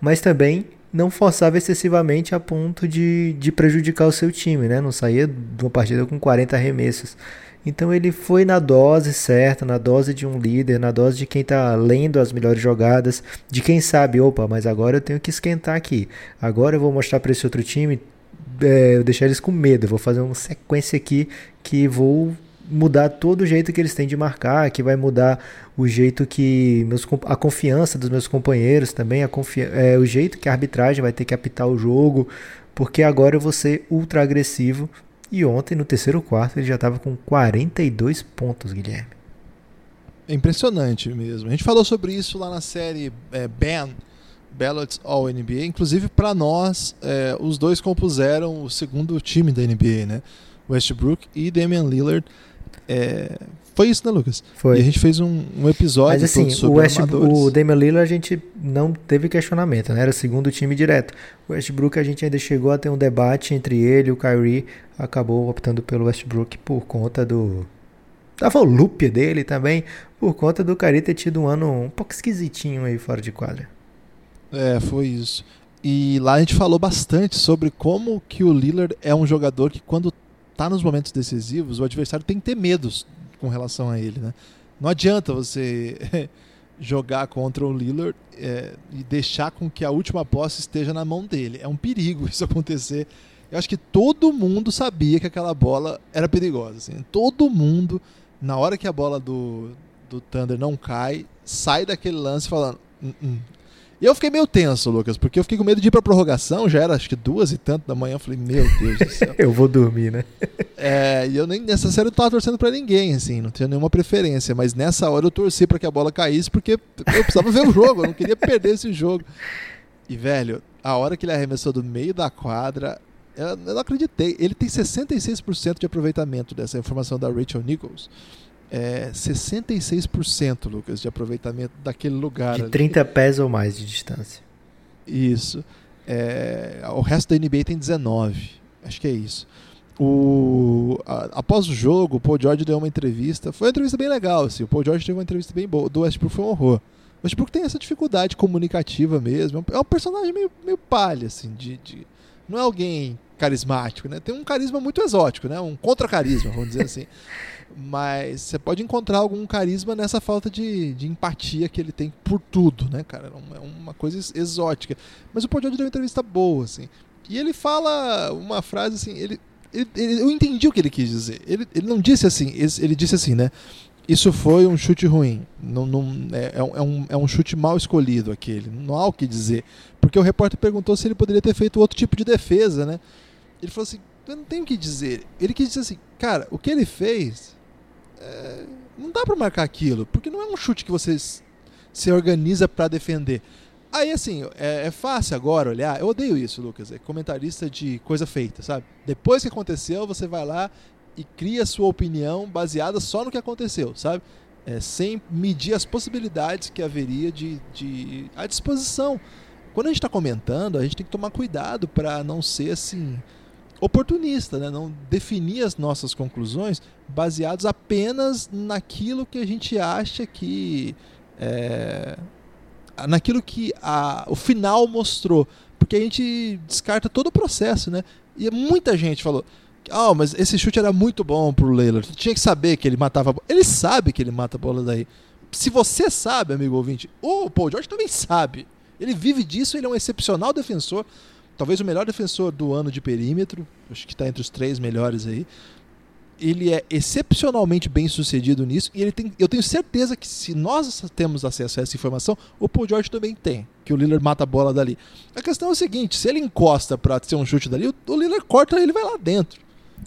[SPEAKER 3] Mas também não forçava excessivamente a ponto de, de prejudicar o seu time, né? Não saía de uma partida com 40 arremessos. Então ele foi na dose certa, na dose de um líder, na dose de quem está lendo as melhores jogadas, de quem sabe, opa, mas agora eu tenho que esquentar aqui. Agora eu vou mostrar para esse outro time, é, deixar eles com medo. Eu vou fazer uma sequência aqui que vou mudar todo o jeito que eles têm de marcar, que vai mudar o jeito que meus, a confiança dos meus companheiros também, a é, o jeito que a arbitragem vai ter que apitar o jogo, porque agora eu vou ser ultra agressivo. E ontem, no terceiro quarto, ele já estava com 42 pontos, Guilherme.
[SPEAKER 2] É impressionante mesmo. A gente falou sobre isso lá na série é, Ben, Ballots All NBA. Inclusive, para nós, é, os dois compuseram o segundo time da NBA, né? Westbrook e Damian Lillard. É, foi isso, né, Lucas?
[SPEAKER 3] Foi.
[SPEAKER 2] E a gente fez um, um episódio
[SPEAKER 3] Mas assim,
[SPEAKER 2] sobre
[SPEAKER 3] o, West,
[SPEAKER 2] armadores.
[SPEAKER 3] o Damian Lillard a gente não teve questionamento, né? Era segundo time direto. O Westbrook a gente ainda chegou a ter um debate entre ele e o Kyrie. Acabou optando pelo Westbrook por conta do da volúpia dele também, por conta do Kyrie ter tido um ano um pouco esquisitinho aí fora de quadra.
[SPEAKER 2] É, foi isso. E lá a gente falou bastante sobre como que o Lillard é um jogador que quando tá nos momentos decisivos, o adversário tem que ter medos com relação a ele, né? Não adianta você jogar contra o Lillard é, e deixar com que a última posse esteja na mão dele. É um perigo isso acontecer. Eu acho que todo mundo sabia que aquela bola era perigosa. Assim. Todo mundo, na hora que a bola do, do Thunder não cai, sai daquele lance falando. "Hum, hum." E eu fiquei meio tenso, Lucas, porque eu fiquei com medo de ir pra prorrogação, já era acho que duas e tanto da manhã. Eu falei, meu Deus do céu.
[SPEAKER 3] Eu vou dormir, né?
[SPEAKER 2] É, e eu nem nessa série eu tava torcendo pra ninguém, assim, não tinha nenhuma preferência, mas nessa hora eu torci pra que a bola caísse porque eu precisava ver o jogo, eu não queria perder esse jogo. E velho, a hora que ele arremessou do meio da quadra, eu, eu não acreditei. Ele tem 66% de aproveitamento dessa informação da Rachel Nichols. É 66%, Lucas, de aproveitamento daquele lugar.
[SPEAKER 3] De
[SPEAKER 2] ali.
[SPEAKER 3] 30 pés ou mais de distância.
[SPEAKER 2] Isso. É, o resto da NBA tem 19. Acho que é isso. O, a- após o jogo, o Paul George deu uma entrevista. Foi uma entrevista bem legal. Assim. O Paul George teve uma entrevista bem boa. Do Westbrook foi um horror. O Westbrook tem essa dificuldade comunicativa mesmo. É um- É personagem meio, meio palha, assim. De, de- não é alguém carismático, né? Tem um carisma muito exótico, né? Um contra-carisma, vamos dizer assim. Mas você pode encontrar algum carisma nessa falta de, de empatia que ele tem por tudo, né, cara? É uma- É uma coisa ex- exótica. Mas o George deu uma entrevista boa, assim. E ele fala uma frase assim, ele, ele- ele- eu entendi o que ele quis dizer. Ele, ele não disse assim, ele disse assim, né? Isso foi um chute ruim. Não, não, é, é um- é um, é um chute mal escolhido aquele. Não há o que dizer. Porque o repórter perguntou se ele poderia ter feito outro tipo de defesa, né? Ele falou assim: eu não tenho o que dizer. Ele quis dizer assim, cara, o que ele fez. É, não dá pra marcar aquilo. Porque não é um chute que você se organiza pra defender. Aí, assim, é, é fácil agora olhar. Eu odeio isso, Lucas. É comentarista de coisa feita, sabe? Depois que aconteceu, você vai lá e cria sua opinião baseada só no que aconteceu, sabe? É, sem medir as possibilidades que haveria de, de à disposição. Quando a gente está comentando, a gente tem que tomar cuidado para não ser assim oportunista, né? não definir as nossas conclusões baseados apenas naquilo que a gente acha que é, naquilo que a, o final mostrou, porque a gente descarta todo o processo, né? E muita gente falou, ah, mas esse chute era muito bom pro Lillard. Tinha que saber que ele matava. Ele sabe que ele mata a bola daí. Se você sabe, amigo ouvinte, o Paul George também sabe. Ele vive disso, ele é um excepcional defensor. Talvez o melhor defensor do ano de perímetro. Acho que está entre os três melhores aí. Ele é excepcionalmente bem sucedido nisso. E ele tem, eu tenho certeza que se nós temos acesso a essa informação, o Paul George também tem. Que o Lillard mata a bola dali. A questão é o seguinte: se ele encosta para ser um chute dali, o, o Lillard corta ele vai lá dentro.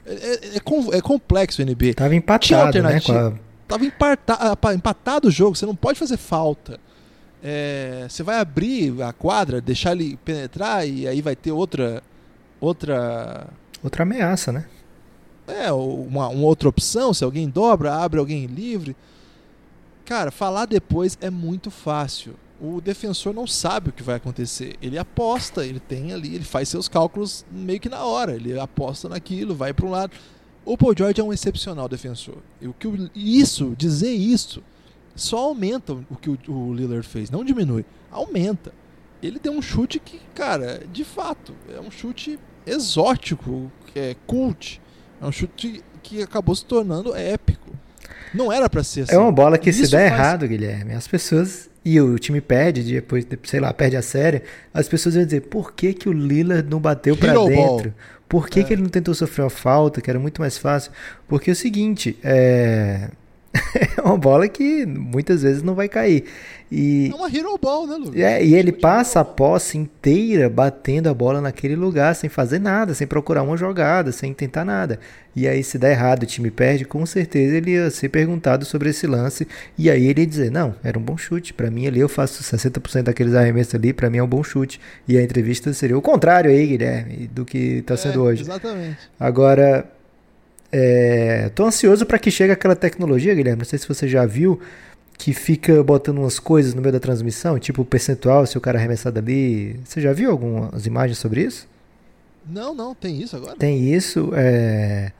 [SPEAKER 2] É, é- é é complexo o NBA.
[SPEAKER 3] Tava empatado, né? a...
[SPEAKER 2] Tava ah, empatado o jogo, você não pode fazer falta. É, você vai abrir a quadra, deixar ele penetrar e aí vai ter outra outra
[SPEAKER 3] Outra ameaça, né?
[SPEAKER 2] é, uma, uma outra opção, se alguém dobra, abre alguém livre. Cara, falar depois é muito fácil. O defensor não sabe o que vai acontecer. Ele aposta, ele tem ali, ele faz seus cálculos meio que na hora. Ele aposta naquilo, vai para um lado. O Paul George é um excepcional defensor. E o que isso, dizer isso, só aumenta o que o, o Lillard fez, não diminui, aumenta. Ele deu um chute que, cara, de fato, é um chute exótico, que é cult. É um chute que acabou se tornando épico. Não era pra ser assim.
[SPEAKER 3] É uma bola que se
[SPEAKER 2] Isso
[SPEAKER 3] der
[SPEAKER 2] faz-
[SPEAKER 3] errado, Guilherme, as pessoas. E o time perde, depois, sei lá, perde a série. As pessoas vão dizer: por que, que o Lillard não bateu
[SPEAKER 2] ball.
[SPEAKER 3] dentro? Por que,
[SPEAKER 2] É.
[SPEAKER 3] que ele não tentou sofrer uma falta, que era muito mais fácil? Porque é o seguinte, é, é uma bola que muitas vezes não vai cair. E,
[SPEAKER 2] é uma hero ball, né, Lucas?
[SPEAKER 3] É, e ele passa a posse inteira batendo a bola naquele lugar, sem fazer nada, sem procurar uma jogada, sem tentar nada. E aí, se der errado, o time perde, com certeza ele ia ser perguntado sobre esse lance. E aí ele ia dizer: Não, era um bom chute. Para mim, ali eu faço 60% daqueles arremessos ali, para mim é um bom chute. E a entrevista seria o contrário aí, Guilherme, do que tá sendo
[SPEAKER 2] é,
[SPEAKER 3] hoje.
[SPEAKER 2] Exatamente.
[SPEAKER 3] Agora, é, tô ansioso para que chegue aquela tecnologia, Guilherme. Não sei se você já viu que fica botando umas coisas no meio da transmissão, tipo o percentual, se o cara arremessar dali. Você já viu algumas imagens sobre isso?
[SPEAKER 2] Não, não, tem isso agora?
[SPEAKER 3] Tem isso. É...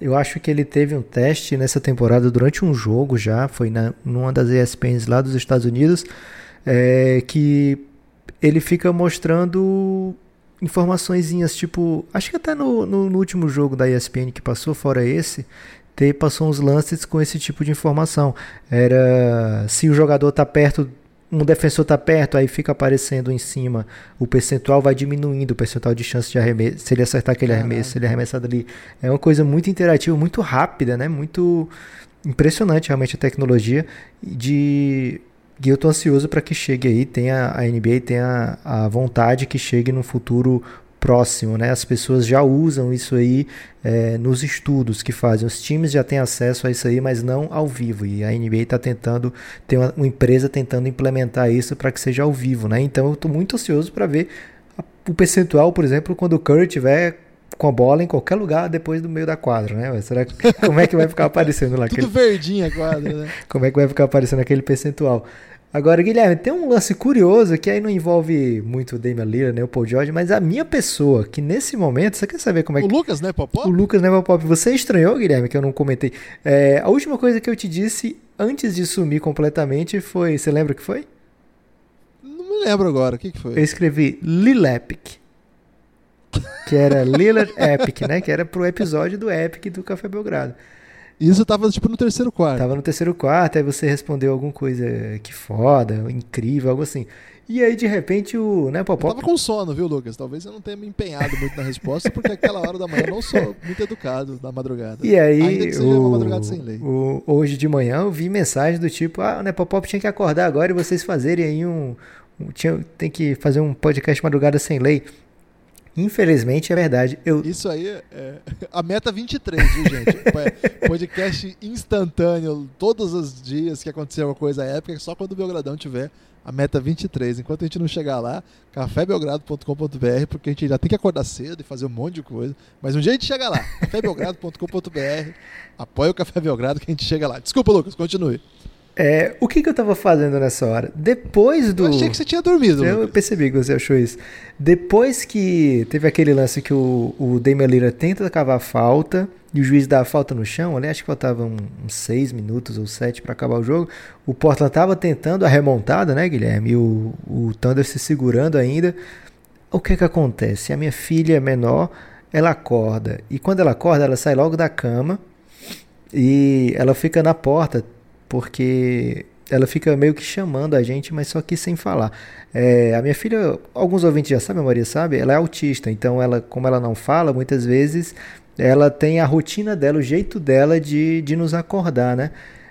[SPEAKER 3] Eu acho que ele teve um teste nessa temporada durante um jogo já, foi na, numa das ESPNs lá dos Estados Unidos, é, que ele fica mostrando informaçõezinhas, tipo, acho que até no, no, no, último jogo da ESPN que passou, fora esse, te passou uns lances com esse tipo de informação. Era se o jogador tá perto um defensor está perto, aí fica aparecendo em cima, o percentual vai diminuindo, o percentual de chance de arremesso, se ele acertar aquele arremesso, se ele arremessado ali. É uma coisa muito interativa, muito rápida, né? Muito impressionante realmente a tecnologia de e eu estou ansioso para que chegue aí, tenha a NBA tenha a vontade que chegue no futuro próximo, né? As pessoas já usam isso aí é, nos estudos que fazem. Os times já têm acesso a isso aí, mas não ao vivo. E a NBA está tentando, tem uma, uma, empresa tentando implementar isso para que seja ao vivo, né? Então eu estou muito ansioso para ver a, o percentual, por exemplo, quando o Curry tiver com a bola em qualquer lugar depois do meio da quadra, né? Será que, como é que vai ficar aparecendo lá?
[SPEAKER 2] Tudo aquele... verdinho a quadra, né?
[SPEAKER 3] como é que vai ficar aparecendo aquele percentual? Agora, Guilherme, tem um lance curioso que aí não envolve muito o Damian Lillard, nem o Paul George, mas a minha pessoa, que nesse momento, você quer saber como é que...
[SPEAKER 2] O Lucas, né, Popop?
[SPEAKER 3] O Lucas, né, Popop? Você estranhou, Guilherme, que eu não comentei. É, a última coisa que eu te disse antes de sumir completamente foi... Você lembra o que foi?
[SPEAKER 2] Não me lembro agora. O que, que foi?
[SPEAKER 3] Eu escrevi Lilepic. Que era Lillard Epic, né? Que era pro episódio do Epic do Café Belgrado.
[SPEAKER 2] Isso tava tipo no terceiro quarto.
[SPEAKER 3] Tava no terceiro quarto, aí você respondeu alguma coisa que foda, incrível, algo assim. E aí, de repente, o. Né, Popó...
[SPEAKER 2] Eu tava com sono, viu, Lucas? Talvez eu não tenha me empenhado muito na resposta, porque aquela hora da manhã eu não sou muito educado na madrugada.
[SPEAKER 3] E aí,
[SPEAKER 2] Ainda que seja o, uma madrugada sem lei.
[SPEAKER 3] O, hoje de manhã eu vi mensagem do tipo: ah, o Nepopop tinha que acordar agora e vocês fazerem aí um. um tinha, tem que fazer um podcast madrugada sem lei. Infelizmente é verdade. Eu...
[SPEAKER 2] Isso aí é a meta 23, viu, gente? Podcast instantâneo, todos os dias que acontecer uma coisa épica, só quando o Belgradão tiver a meta 23. Enquanto a gente não chegar lá, cafébelgrado.com.br, porque a gente já tem que acordar cedo e fazer um monte de coisa. Mas um dia a gente chega lá, cafébelgrado.com.br, apoia o Café Belgrado que a gente chega lá. Desculpa, Lucas, continue.
[SPEAKER 3] É, o que, que eu tava fazendo nessa hora? Depois do. Eu
[SPEAKER 2] achei que você tinha dormido.
[SPEAKER 3] Eu Lucas. percebi que você achou isso. Depois que teve aquele lance que o, o Damian Lillard tenta cavar a falta e o juiz dá a falta no chão, ali acho que faltavam uns 6 minutos ou 7 para acabar o jogo. O Portland tava tentando a remontada, né, Guilherme? E o, o Thunder se segurando ainda. O que que acontece? A minha filha menor, ela acorda. E quando ela acorda, ela sai logo da cama e ela fica na porta porque ela fica meio que chamando a gente, mas só que sem falar. É, a minha filha, alguns ouvintes já sabem, a Maria sabe, ela é autista, então ela, como ela não fala, muitas vezes ela tem a rotina dela, o jeito dela de, de nos acordar, né?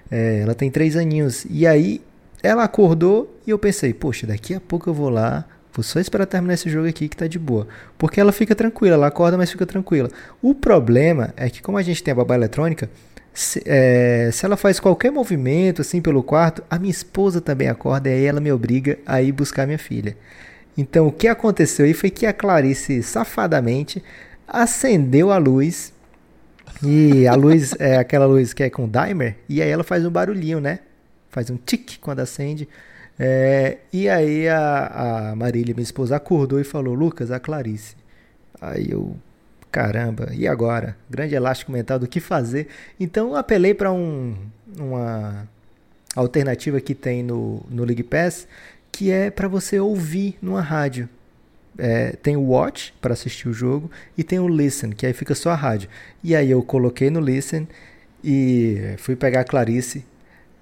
[SPEAKER 3] É, ela tem três aninhos. E aí ela acordou e eu pensei, poxa, daqui a pouco eu vou lá, vou só esperar terminar esse jogo aqui que tá de boa. Porque ela fica tranquila, ela acorda, mas fica tranquila. O problema é que como a gente tem a babá eletrônica, se, é, se, ela faz qualquer movimento assim pelo quarto, a minha esposa também acorda e aí ela me obriga a ir buscar minha filha. Então o que aconteceu aí foi que a Clarice safadamente acendeu a luz e a luz é aquela luz que é com dimer e aí ela faz um barulhinho, né? Faz um tic quando acende. É, e aí a, a Marília, minha esposa, acordou e falou: Lucas, a Clarice. Aí eu caramba, e agora? Grande elástico mental do que fazer. Então apelei para um, uma alternativa que tem no, no League Pass, que é para você ouvir numa rádio. É, tem o Watch para assistir o jogo e tem o Listen, que aí fica só a rádio. E aí eu coloquei no Listen e fui pegar a Clarice.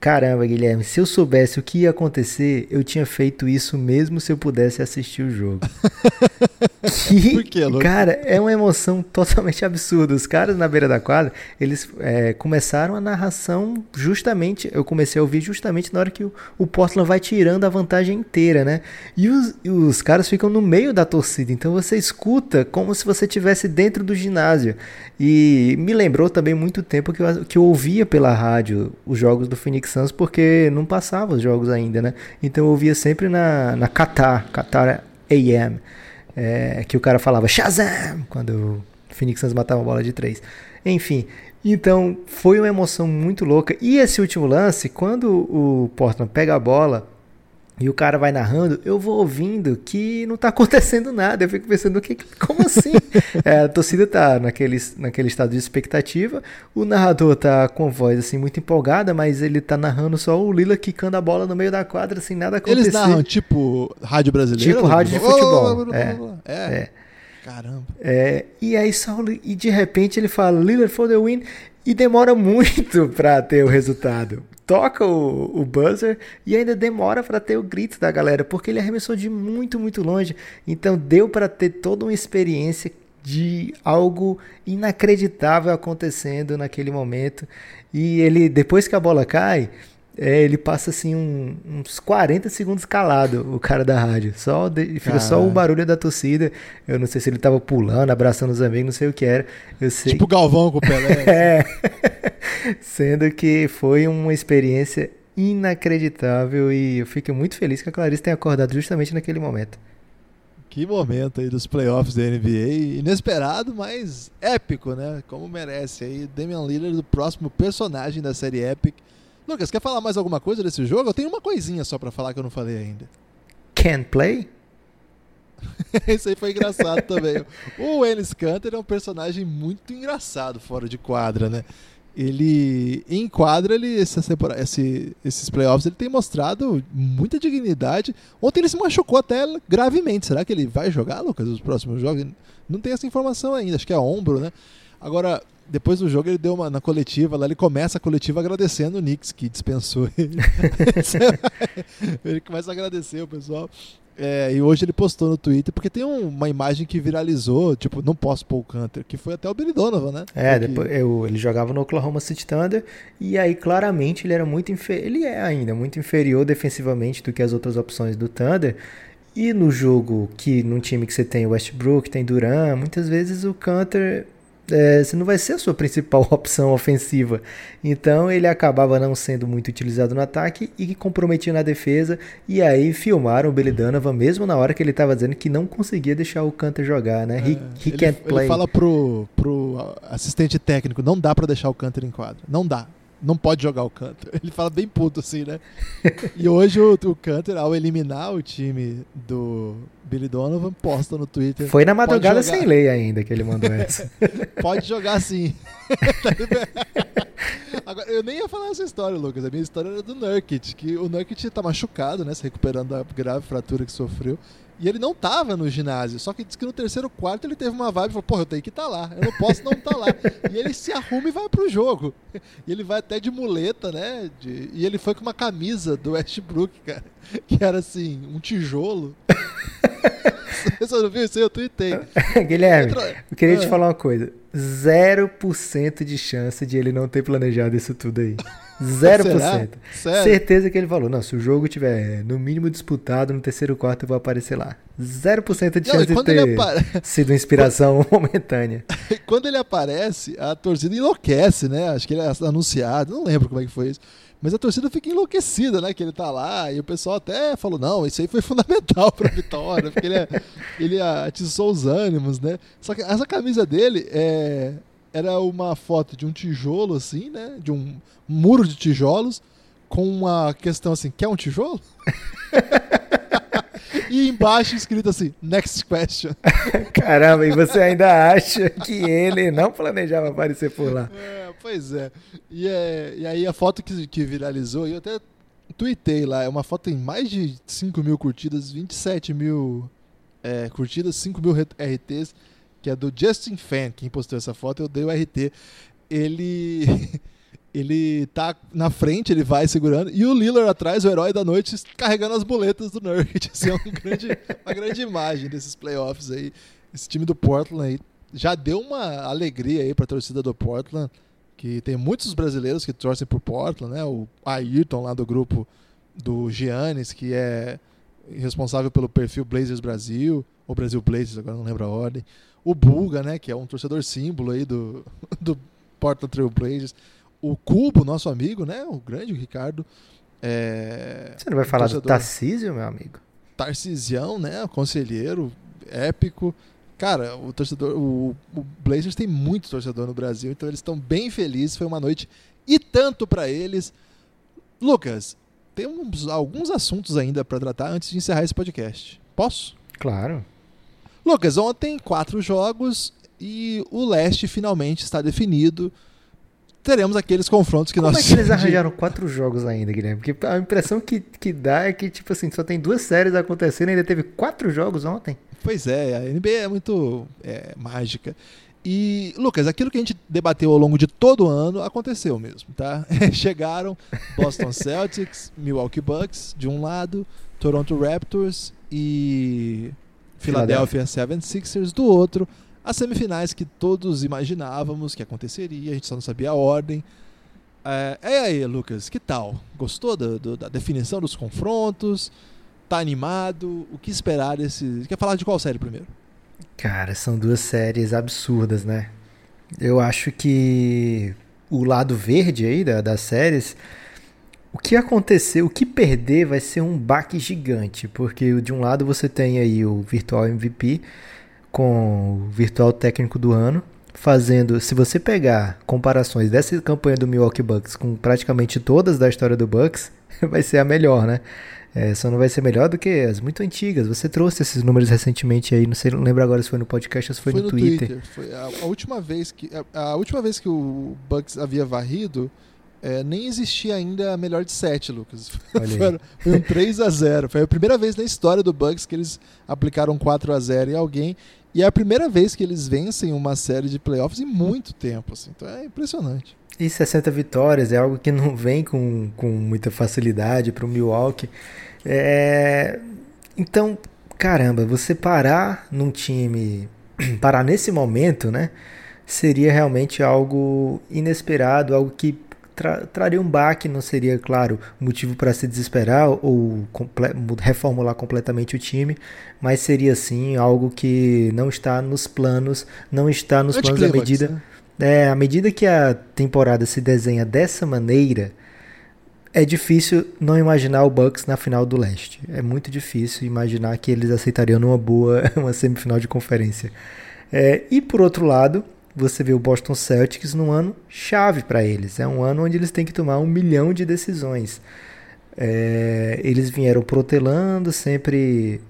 [SPEAKER 3] Caramba, Guilherme, se eu soubesse o que ia acontecer, eu tinha feito isso mesmo se eu pudesse assistir o jogo. que,
[SPEAKER 2] Por Lucas?
[SPEAKER 3] cara, é uma emoção totalmente absurda. Os caras na beira da quadra, eles é, começaram a narração justamente, eu comecei a ouvir justamente na hora que o, o Portland vai tirando a vantagem inteira, né? E os, e os caras ficam no meio da torcida, então você escuta como se você estivesse dentro do ginásio. E me lembrou também muito tempo que eu, que eu ouvia pela rádio os jogos do Phoenix Suns, porque não passava os jogos ainda, né? Então eu ouvia sempre na, na Qatar, Qatar AM, é, que o cara falava Shazam! Quando o Phoenix Suns matava a bola de três. Enfim, então foi uma emoção muito louca. E esse último lance, quando o Portland pega a bola e o cara vai narrando, eu vou ouvindo que não tá acontecendo nada. Eu fico pensando, que, como assim? é, a torcida tá naquele, naquele estado de expectativa, o narrador tá com voz assim muito empolgada, mas ele tá narrando só o Lila quicando a bola no meio da quadra sem nada acontecer.
[SPEAKER 2] Eles narram tipo rádio brasileira?
[SPEAKER 3] Tipo rádio de futebol. É,
[SPEAKER 2] é.
[SPEAKER 3] é.
[SPEAKER 2] Caramba.
[SPEAKER 3] É, e aí só e de repente ele fala Lillard for the win e demora muito para ter o resultado. Toca o, o buzzer e ainda demora para ter o grito da galera, porque ele arremessou de muito, muito longe. Então deu para ter toda uma experiência de algo inacreditável acontecendo naquele momento. E ele, depois que a bola cai, é, ele passa assim um, uns 40 segundos calado, o cara da rádio. Só de, fica só o barulho da torcida. Eu não sei se ele tava pulando, abraçando os amigos, não sei o que era. Eu sei...
[SPEAKER 2] Tipo o Galvão com o Pelé.
[SPEAKER 3] é. Sendo que foi uma experiência inacreditável e eu fico muito feliz que a Clarice tenha acordado justamente naquele momento.
[SPEAKER 2] Que momento aí dos playoffs da NBA, inesperado, mas épico, né? Como merece aí Damian Lillard, o próximo personagem da série Epic. Lucas, quer falar mais alguma coisa desse jogo? Eu tenho uma coisinha só para falar que eu não falei ainda.
[SPEAKER 3] Can play?
[SPEAKER 2] Isso aí foi engraçado também. O Ennis Canter é um personagem muito engraçado fora de quadra, né? Ele, em quadra, ele, esse, esses playoffs, ele tem mostrado muita dignidade. Ontem ele se machucou até gravemente. Será que ele vai jogar, Lucas, os próximos jogos? Não tem essa informação ainda, acho que é ombro, né? Agora, depois do jogo ele deu uma na coletiva, lá ele começa a coletiva agradecendo o Knicks que dispensou ele. ele começa a agradecer o pessoal. É, e hoje ele postou no Twitter, porque tem um, uma imagem que viralizou, tipo, não posso pôr o Canter, que foi até o Billy Donovan, né?
[SPEAKER 3] É,
[SPEAKER 2] que...
[SPEAKER 3] depois, eu, ele jogava no Oklahoma City Thunder, e aí claramente ele era muito ele é ainda muito inferior defensivamente do que as outras opções do Thunder. E no jogo que num time que você tem Westbrook, tem Duran, muitas vezes o Canter é, você não vai ser a sua principal opção ofensiva. Então ele acabava não sendo muito utilizado no ataque e comprometia na defesa. E aí filmaram o Billy Donovan mesmo na hora que ele estava dizendo que não conseguia deixar o Canter jogar, né?
[SPEAKER 2] É,
[SPEAKER 3] he, he
[SPEAKER 2] ele,
[SPEAKER 3] can't play.
[SPEAKER 2] Ele fala pro, pro assistente técnico, não dá para deixar o Canter em quadra. Não dá. Não pode jogar o Canter. Ele fala bem puto assim, né? e hoje o, o Canter, ao eliminar o time do Billy Donovan, posta no Twitter.
[SPEAKER 3] Foi na madrugada sem lei ainda que ele mandou essa.
[SPEAKER 2] pode jogar sim. Agora, eu nem ia falar essa história, Lucas. A minha história era do Nurkic, que o Nurkic tá machucado, né? Se recuperando da grave fratura que sofreu. E ele não tava no ginásio, só que diz que no terceiro quarto ele teve uma vibe e falou: Porra, eu tenho que estar tá lá, eu não posso não estar tá lá. e ele se arruma e vai pro jogo. E ele vai até de muleta, né? De... E ele foi com uma camisa do Westbrook, cara, que era assim, um tijolo. Você não viu isso aí? Eu tuitei.
[SPEAKER 3] Guilherme, eu queria te falar uma coisa: 0% de chance de ele não ter planejado isso tudo aí. 0%. Certeza que ele falou: não, se o jogo tiver no mínimo disputado no terceiro quarto, eu vou aparecer lá. 0% de chance não, de ter apare... sido inspiração momentânea.
[SPEAKER 2] Quando ele aparece, a torcida enlouquece, né? Acho que ele é anunciado, não lembro como é que foi isso. Mas a torcida fica enlouquecida, né? Que ele tá lá. E o pessoal até falou: não, isso aí foi fundamental pra vitória. porque ele, é, ele atiçou os ânimos, né? Só que essa camisa dele é, era uma foto de um tijolo, assim, né? De um muro de tijolos, com uma questão assim: quer um tijolo? e embaixo escrito assim: next question.
[SPEAKER 3] Caramba, e você ainda acha que ele não planejava aparecer por lá?
[SPEAKER 2] É, pois é. E, é, e aí a foto que, que viralizou, eu até tuitei lá, é uma foto em mais de 5 mil curtidas, 27 mil é, curtidas, 5 mil RTs, que é do Justin Fan, quem postou essa foto, eu dei o RT. Ele. ele tá na frente, ele vai segurando, e o Lillard atrás, o herói da noite, carregando as boletas do Nurkic. Assim, é grande, uma grande imagem desses playoffs aí. Esse time do Portland aí já deu uma alegria aí pra torcida do Portland, que tem muitos brasileiros que torcem por Portland, né? O Ayrton lá do grupo do Giannis, que é responsável pelo perfil Blazers Brasil, ou Brasil Blazers, agora não lembro a ordem. O Bulga, né, que é um torcedor símbolo aí do, do Portland Trail Blazers o Cubo, nosso amigo, né? O grande Ricardo. É,
[SPEAKER 3] Você não vai falar do Tarcísio, meu amigo?
[SPEAKER 2] Tarcisião, né? O conselheiro épico. Cara, o torcedor, o, o Blazers tem muito torcedor no Brasil, então eles estão bem felizes. Foi uma noite e tanto para eles. Lucas, temos alguns assuntos ainda para tratar antes de encerrar esse podcast. Posso?
[SPEAKER 3] Claro.
[SPEAKER 2] Lucas, ontem quatro jogos e o leste finalmente está definido teremos aqueles confrontos que
[SPEAKER 3] Como
[SPEAKER 2] nós...
[SPEAKER 3] Como é que eles arranjaram quatro jogos ainda, Guilherme? Porque a impressão que, que dá é que, tipo assim, só tem duas séries acontecendo e ainda teve quatro jogos ontem.
[SPEAKER 2] Pois é, a NBA é muito é, mágica. E, Lucas, aquilo que a gente debateu ao longo de todo o ano aconteceu mesmo, tá? Chegaram Boston Celtics, Milwaukee Bucks de um lado, Toronto Raptors e Philadelphia 76ers do outro as semifinais que todos imaginávamos que aconteceria, a gente só não sabia a ordem. É, e aí, Lucas, que tal? Gostou do, do, da definição dos confrontos? Tá animado? O que esperar desse. Quer falar de qual série primeiro?
[SPEAKER 3] Cara, são duas séries absurdas, né? Eu acho que o lado verde aí da, das séries, o que acontecer, o que perder vai ser um baque gigante, porque de um lado você tem aí o virtual MVP com o virtual técnico do ano, fazendo, se você pegar comparações dessa campanha do Milwaukee Bucks com praticamente todas da história do Bucks, vai ser a melhor, né? É, só não vai ser melhor do que as muito antigas. Você trouxe esses números recentemente aí, não sei, não lembro agora se foi no podcast ou se foi,
[SPEAKER 2] foi
[SPEAKER 3] no,
[SPEAKER 2] no,
[SPEAKER 3] Twitter.
[SPEAKER 2] Twitter. Foi a, a, última vez que a, a, última vez que o Bucks havia varrido, é, nem existia ainda a melhor de 7, Lucas. foi, foi um 3 a 0. Foi a primeira vez na história do Bucks que eles aplicaram 4 a 0 em alguém e é a primeira vez que eles vencem uma série de playoffs em muito tempo, assim. Então é impressionante.
[SPEAKER 3] E 60 vitórias é algo que não vem com, com muita facilidade para o Milwaukee. É... Então, caramba, você parar num time, parar nesse momento, né? Seria realmente algo inesperado, algo que tra traria um baque, não seria, claro, motivo para se desesperar ou comple reformular completamente o time, mas seria sim algo que não está nos planos, não está nos planos à medida. Né? É, à medida que a temporada se desenha dessa maneira, é difícil não imaginar o Bucks na final do leste. É muito difícil imaginar que eles aceitariam numa boa uma semifinal de conferência. É, e por outro lado, você vê o Boston Celtics num ano chave para eles. É um ano onde eles têm que tomar um milhão de decisões. É, eles vieram protelando, sempre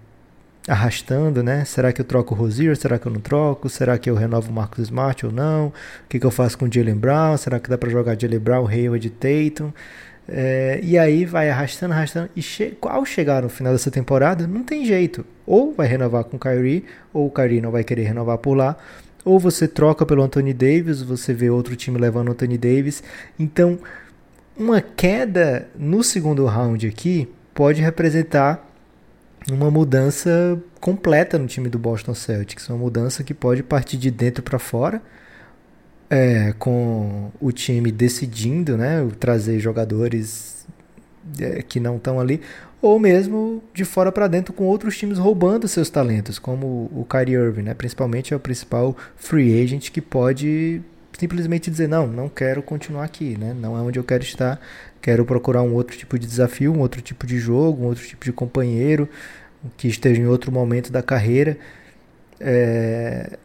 [SPEAKER 3] arrastando, né? Será que eu troco o Rosier? Será que eu não troco? Será que eu renovo o Marcus Smart ou não? O que, que eu faço com o Jalen Brown? Será que dá para jogar Jalen Brown, Hayward e Tatum? É, e aí vai arrastando, arrastando. E che ao chegar no final dessa temporada, não tem jeito. Ou vai renovar com o Kyrie, ou o Kyrie não vai querer renovar por lá, ou você troca pelo Anthony Davis, você vê outro time levando o Anthony Davis. Então, uma queda no segundo round aqui pode representar uma mudança completa no time do Boston Celtics, uma mudança que pode partir de dentro para fora, é, com o time decidindo, né, trazer jogadores é, que não estão ali, ou mesmo de fora para dentro com outros times roubando seus talentos, como o Kyrie Irving, né? Principalmente é o principal free agent que pode simplesmente dizer não, não quero continuar aqui, né? Não é onde eu quero estar, quero procurar um outro tipo de desafio, um outro tipo de jogo, um outro tipo de companheiro que esteja em outro momento da carreira. É...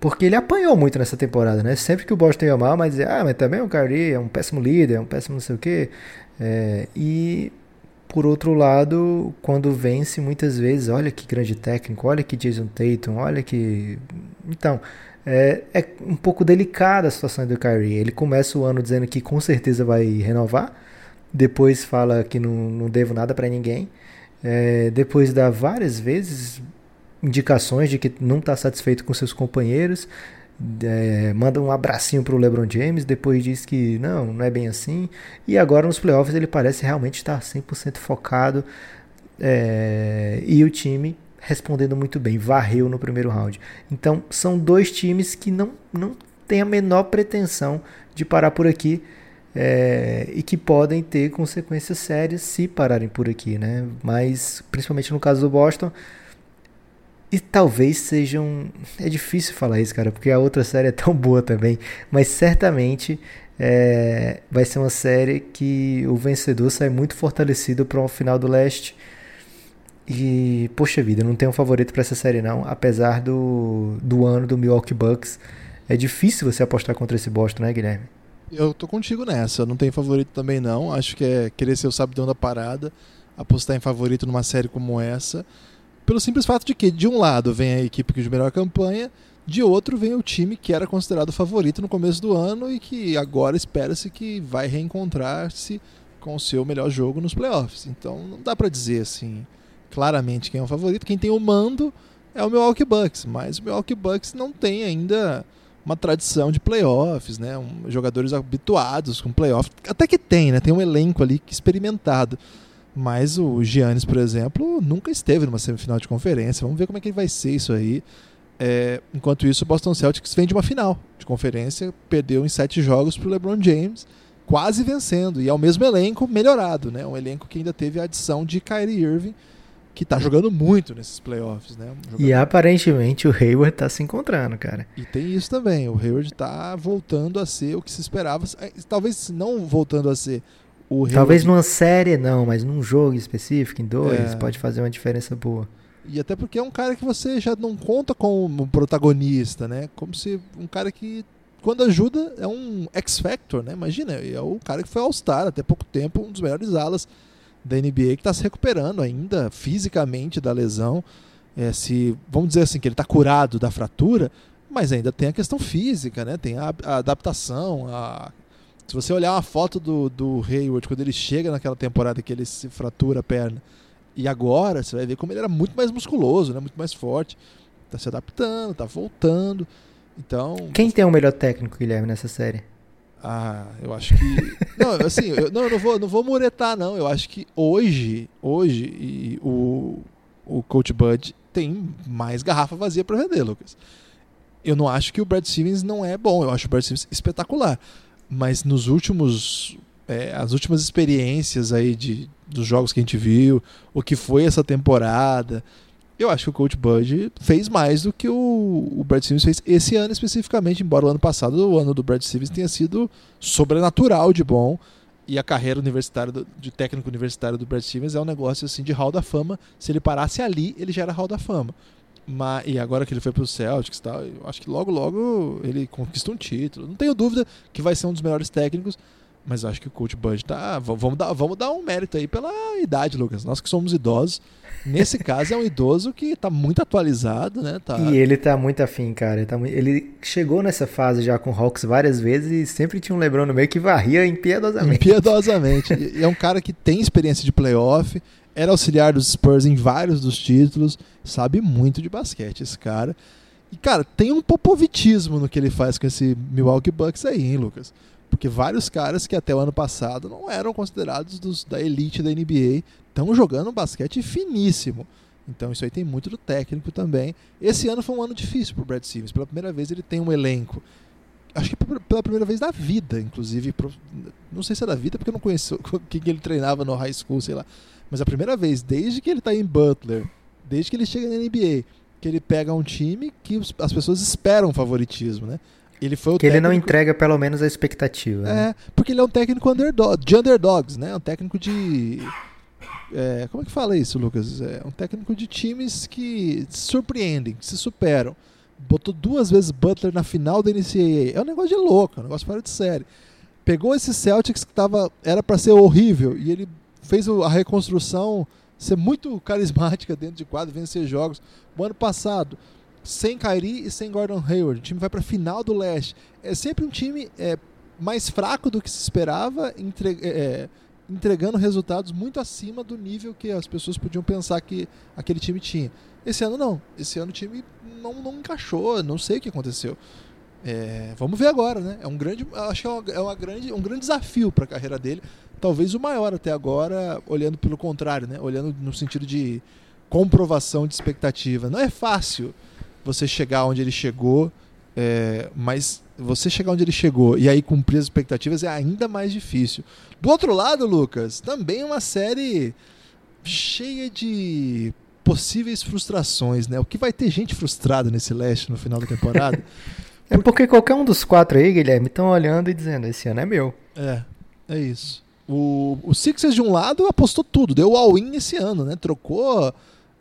[SPEAKER 3] Porque ele apanhou muito nessa temporada, né? Sempre que o Boston ia mal, mas ah, mas também o Kyrie é um péssimo líder, é um péssimo não sei o quê. É... E por outro lado, quando vence muitas vezes, olha que grande técnico, olha que Jason Tatum, olha que. Então, é, é um pouco delicada a situação do Kyrie. Ele começa o ano dizendo que com certeza vai renovar, depois fala que não, não devo nada para ninguém, é, depois dá várias vezes indicações de que não está satisfeito com seus companheiros, é, manda um abracinho pro LeBron James, depois diz que não, não é bem assim. E agora nos playoffs ele parece realmente estar 100% focado. É, e o time respondendo muito bem, varreu no primeiro round. Então são dois times que não, não têm a menor pretensão de parar por aqui. É, e que podem ter consequências sérias se pararem por aqui, né? Mas principalmente no caso do Boston, e talvez sejam. É difícil falar isso, cara, porque a outra série é tão boa também. Mas certamente é, vai ser uma série que o vencedor sai muito fortalecido para o final do leste. E, poxa vida, não tenho um favorito para essa série não. Apesar do, do ano do Milwaukee Bucks. É difícil você apostar contra esse Boston, né, Guilherme?
[SPEAKER 2] Eu tô contigo nessa. Não tenho favorito também não. Acho que é querer ser o sabidão da parada. Apostar em favorito numa série como essa pelo simples fato de que, de um lado, vem a equipe de melhor campanha, de outro vem o time que era considerado favorito no começo do ano e que agora espera-se que vai reencontrar-se com o seu melhor jogo nos playoffs. Então não dá para dizer assim claramente quem é o favorito. Quem tem o mando é o Milwaukee Bucks, mas o Milwaukee Bucks não tem ainda uma tradição de playoffs, né? Um, jogadores habituados com playoffs. Até que tem, né? Tem um elenco ali experimentado. Mas o Giannis, por exemplo, nunca esteve numa semifinal de conferência. Vamos ver como é que vai ser isso aí. É, enquanto isso, o Boston Celtics vem de uma final de conferência, perdeu em sete jogos para o LeBron James, quase vencendo. E é o mesmo elenco melhorado, né? Um elenco que ainda teve a adição de Kyrie Irving, que está jogando muito nesses playoffs, né?
[SPEAKER 3] Um e aparentemente o Hayward está se encontrando, cara.
[SPEAKER 2] E tem isso também. O Hayward está voltando a ser o que se esperava. É, talvez não voltando a ser
[SPEAKER 3] o Talvez numa série não, mas num jogo específico, em dois, é. pode fazer uma diferença boa.
[SPEAKER 2] E até porque é um cara que você já não conta como protagonista, né? Como se um cara que quando ajuda é um X-Factor, né? Imagina, é o cara que foi All-Star até pouco tempo, um dos melhores alas da NBA que está se recuperando ainda fisicamente da lesão. É, se vamos dizer assim que ele está curado da fratura, mas ainda tem a questão física, né? Tem a, a adaptação, a se você olhar uma foto do, do Hayward quando ele chega naquela temporada que ele se fratura a perna, e agora você vai ver como ele era muito mais musculoso, né? muito mais forte. Tá se adaptando, tá voltando. Então.
[SPEAKER 3] Quem tem o melhor técnico, Guilherme, nessa série?
[SPEAKER 2] Ah, eu acho que. não, assim, eu, não, eu não vou, não vou muretar, não. Eu acho que hoje, hoje, e o, o Coach Bud tem mais garrafa vazia para vender, Lucas. Eu não acho que o Brad Stevens não é bom. Eu acho o Brad Stevens espetacular mas nos últimos é, as últimas experiências aí de, dos jogos que a gente viu, o que foi essa temporada, eu acho que o Coach Bud fez mais do que o, o Brad Stevens fez esse ano especificamente, embora o ano passado, o ano do Brad Stevens tenha sido sobrenatural de bom. E a carreira universitária do, de técnico universitário do Brad Stevens é um negócio assim de hall da fama. Se ele parasse ali, ele já era hall da fama. Mas, e agora que ele foi para o Celtics e tal, eu acho que logo, logo ele conquista um título. Não tenho dúvida que vai ser um dos melhores técnicos, mas acho que o Coach Bud tá. Vamos dar, vamos dar um mérito aí pela idade, Lucas. Nós que somos idosos. Nesse caso é um idoso que está muito atualizado, né? Tá...
[SPEAKER 3] E ele tá muito afim, cara. Ele, tá muito... ele chegou nessa fase já com o Hawks várias vezes e sempre tinha um Lebron no meio que varria impiedosamente.
[SPEAKER 2] Impiedosamente. e é um cara que tem experiência de playoff, era auxiliar dos Spurs em vários dos títulos, sabe muito de basquete esse cara. E, cara, tem um popovitismo no que ele faz com esse Milwaukee Bucks aí, hein, Lucas? Porque vários caras que até o ano passado não eram considerados dos, da elite da NBA estão jogando um basquete finíssimo. Então isso aí tem muito do técnico também. Esse ano foi um ano difícil para o Brad Stevens. Pela primeira vez ele tem um elenco. Acho que pela primeira vez da vida, inclusive. Não sei se é da vida, porque eu não conheço quem ele treinava no high school, sei lá. Mas a primeira vez, desde que ele está em Butler, desde que ele chega na NBA, que ele pega um time que as pessoas esperam favoritismo, né?
[SPEAKER 3] Ele foi o que técnico... ele não entrega pelo menos a expectativa.
[SPEAKER 2] É, né? porque ele é um técnico underdog, de underdogs, né? Um técnico de é, como é que fala isso, Lucas? É um técnico de times que se surpreendem, que se superam. Botou duas vezes Butler na final da NCAA. É um negócio de louco, é um negócio fora de série. Pegou esse Celtics que tava, era para ser horrível e ele fez a reconstrução ser muito carismática dentro de quadro, vencer jogos. O ano passado, sem Kyrie e sem Gordon Hayward, o time vai para a final do leste. É sempre um time é, mais fraco do que se esperava, entre, é, é, entregando resultados muito acima do nível que as pessoas podiam pensar que aquele time tinha. Esse ano não. Esse ano o time não, não encaixou, não sei o que aconteceu. É, vamos ver agora, né? É um grande, acho que é, uma, é uma grande, um grande desafio para a carreira dele, talvez o maior até agora, olhando pelo contrário, né? Olhando no sentido de comprovação de expectativa. Não é fácil você chegar onde ele chegou, é, mas você chegar onde ele chegou e aí cumprir as expectativas é ainda mais difícil. Do outro lado, Lucas, também uma série cheia de possíveis frustrações, né? O que vai ter gente frustrada nesse leste no final da temporada?
[SPEAKER 3] É porque qualquer um dos quatro aí, Guilherme, estão olhando e dizendo: esse ano é meu.
[SPEAKER 2] É, é isso. O, o Sixers, de um lado, apostou tudo, deu all-in esse ano, né? Trocou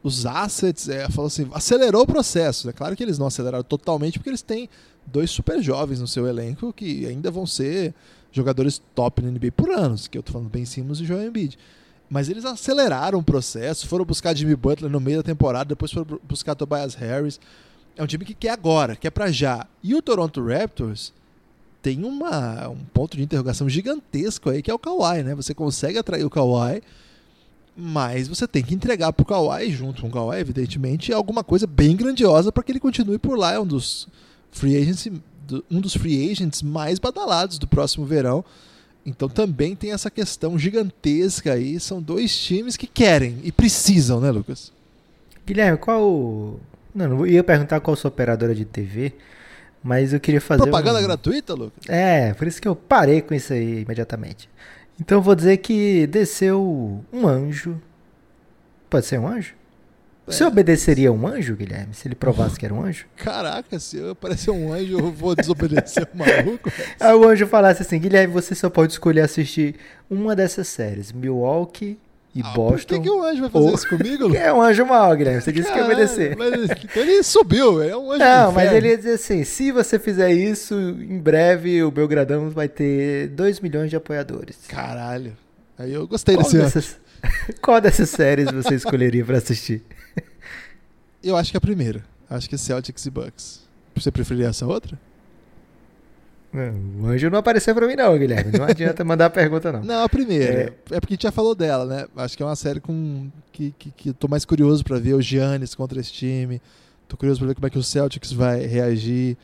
[SPEAKER 2] os assets, é, falou assim, acelerou o processo. É claro que eles não aceleraram totalmente, porque eles têm dois super jovens no seu elenco que ainda vão ser jogadores top no NBA por anos, que eu tô falando Ben Simmons e Joel Embiid. Mas eles aceleraram o processo, foram buscar Jimmy Butler no meio da temporada, depois foram buscar Tobias Harris. É um time que quer agora, quer para já. E o Toronto Raptors tem uma, um ponto de interrogação gigantesco aí, que é o Kawhi, né? Você consegue atrair o Kawhi, mas você tem que entregar pro Kawhi, junto com o Kawhi, evidentemente, alguma coisa bem grandiosa para que ele continue por lá. É um dos free agents, um dos free agents mais badalados do próximo verão. Então também tem essa questão gigantesca aí. São dois times que querem e precisam, né, Lucas?
[SPEAKER 3] Guilherme, qual. Não, não ia perguntar qual sua operadora de TV, mas eu queria fazer.
[SPEAKER 2] Propaganda
[SPEAKER 3] um...
[SPEAKER 2] gratuita, Lucas?
[SPEAKER 3] É, por isso que eu parei com isso aí imediatamente. Então eu vou dizer que desceu um anjo. Pode ser um anjo? Você obedeceria um anjo, Guilherme? Se ele provasse que era um anjo?
[SPEAKER 2] Caraca, se eu parecer um anjo, eu vou desobedecer o maluco.
[SPEAKER 3] Aí o anjo falasse assim: Guilherme, você só pode escolher assistir uma dessas séries: Milwaukee e ah, Boston.
[SPEAKER 2] Por que, que o anjo vai fazer ou... isso comigo?
[SPEAKER 3] é um anjo mau, Guilherme. Você disse Caralho, que ia obedecer.
[SPEAKER 2] Mas então ele subiu, é um anjo
[SPEAKER 3] Não, mas ele ia dizer assim: se você fizer isso, em breve o Belgradão vai ter 2 milhões de apoiadores.
[SPEAKER 2] Caralho. Aí eu gostei Qual desse dessas...
[SPEAKER 3] Qual dessas séries você escolheria para assistir?
[SPEAKER 2] Eu acho que é a primeira. Acho que é Celtics e Bucks. Você preferiria essa outra?
[SPEAKER 3] O anjo não apareceu pra mim, não, Guilherme. Não adianta mandar a pergunta, não.
[SPEAKER 2] Não, a primeira. É, é porque a gente já falou dela, né? Acho que é uma série com que, que, que eu tô mais curioso para ver o Giannis contra esse time. Tô curioso pra ver como é que o Celtics vai reagir.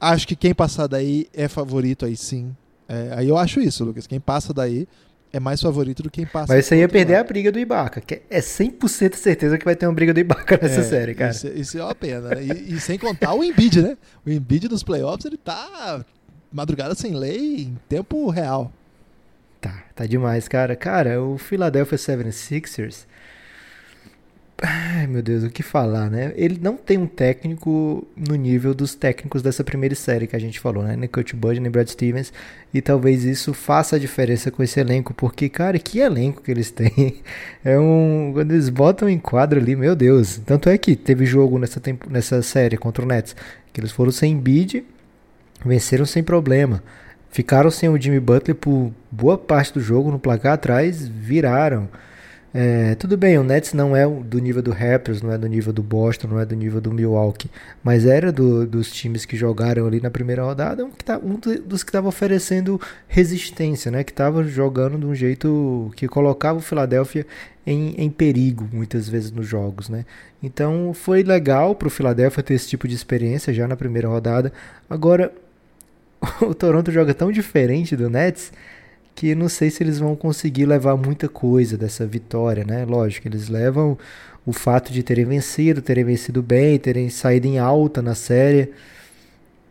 [SPEAKER 2] Acho que quem passar daí é favorito aí sim. É, aí eu acho isso, Lucas. Quem passa daí é mais favorito do que quem passa.
[SPEAKER 3] Mas você ia perder lado. a briga do Ibaka, que é 100% certeza que vai ter uma briga do Ibaka nessa é, série, cara.
[SPEAKER 2] Isso, isso, é uma pena, né? E, e, sem contar o Embiid, né? O Embiid nos playoffs, ele tá madrugada sem lei em tempo real.
[SPEAKER 3] Tá, tá demais, cara. Cara, o Philadelphia 76ers Ai, meu Deus, o que falar, né? Ele não tem um técnico no nível dos técnicos dessa primeira série que a gente falou, né? Nem Coach Bud, nem Brad Stevens. E talvez isso faça a diferença com esse elenco, porque, cara, que elenco que eles têm. É um. Quando eles botam em quadro ali, meu Deus. Tanto é que teve jogo nessa, tempo, nessa série contra o Nets, que eles foram sem bid, venceram sem problema. Ficaram sem o Jimmy Butler por boa parte do jogo no placar atrás, viraram. É, tudo bem, o Nets não é do nível do Raptors, não é do nível do Boston, não é do nível do Milwaukee, mas era do, dos times que jogaram ali na primeira rodada, um, que tá, um dos que estava oferecendo resistência, né? Que estava jogando de um jeito que colocava o Philadelphia em, em perigo muitas vezes nos jogos, né? Então foi legal para o Philadelphia ter esse tipo de experiência já na primeira rodada. Agora o Toronto joga tão diferente do Nets que não sei se eles vão conseguir levar muita coisa dessa vitória, né? Lógico, eles levam o fato de terem vencido, terem vencido bem, terem saído em alta na série.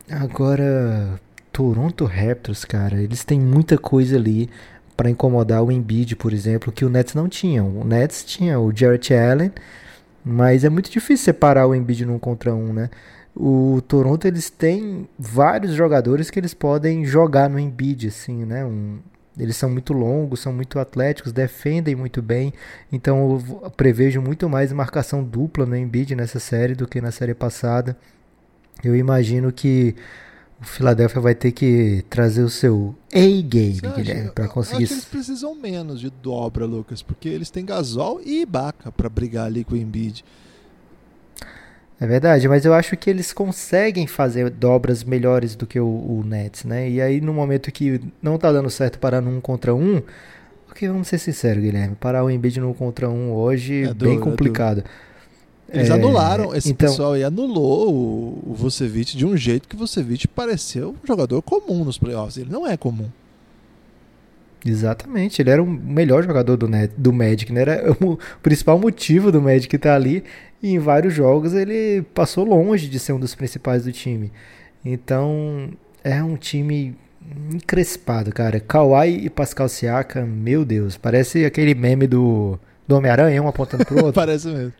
[SPEAKER 3] Agora, Toronto Raptors, cara, eles têm muita coisa ali para incomodar o Embiid, por exemplo, que o Nets não tinha. O Nets tinha o Jarrett Allen, mas é muito difícil separar o Embiid num contra um, né? O Toronto eles têm vários jogadores que eles podem jogar no Embiid, assim, né? Um, eles são muito longos, são muito atléticos, defendem muito bem. Então eu prevejo muito mais marcação dupla no Embiid nessa série do que na série passada. Eu imagino que o Philadelphia vai ter que trazer o seu A-game, Guilherme, para conseguir.
[SPEAKER 2] Eu acho que eles precisam menos de dobra, Lucas, porque eles têm Gasol e Ibaka para brigar ali com o Embiid.
[SPEAKER 3] É verdade, mas eu acho que eles conseguem fazer dobras melhores do que o, o Nets, né? E aí no momento que não tá dando certo parar num contra um, porque vamos ser sinceros, Guilherme, parar o Embiid num contra um hoje é bem é complicado.
[SPEAKER 2] Eles
[SPEAKER 3] É,
[SPEAKER 2] anularam, esse
[SPEAKER 3] então-
[SPEAKER 2] pessoal aí anulou o, o Vucevic de um jeito que o Vucevic pareceu um jogador comum nos playoffs. Ele não é comum.
[SPEAKER 3] Exatamente, ele era o melhor jogador do, Net, do Magic, né? Era o principal motivo do Magic estar ali. E em vários jogos ele passou longe de ser um dos principais do time. Então é um time encrespado, cara. Kawhi e Pascal Siakam, meu Deus, parece aquele meme do, do Homem-Aranha, um apontando pro outro.
[SPEAKER 2] Parece mesmo.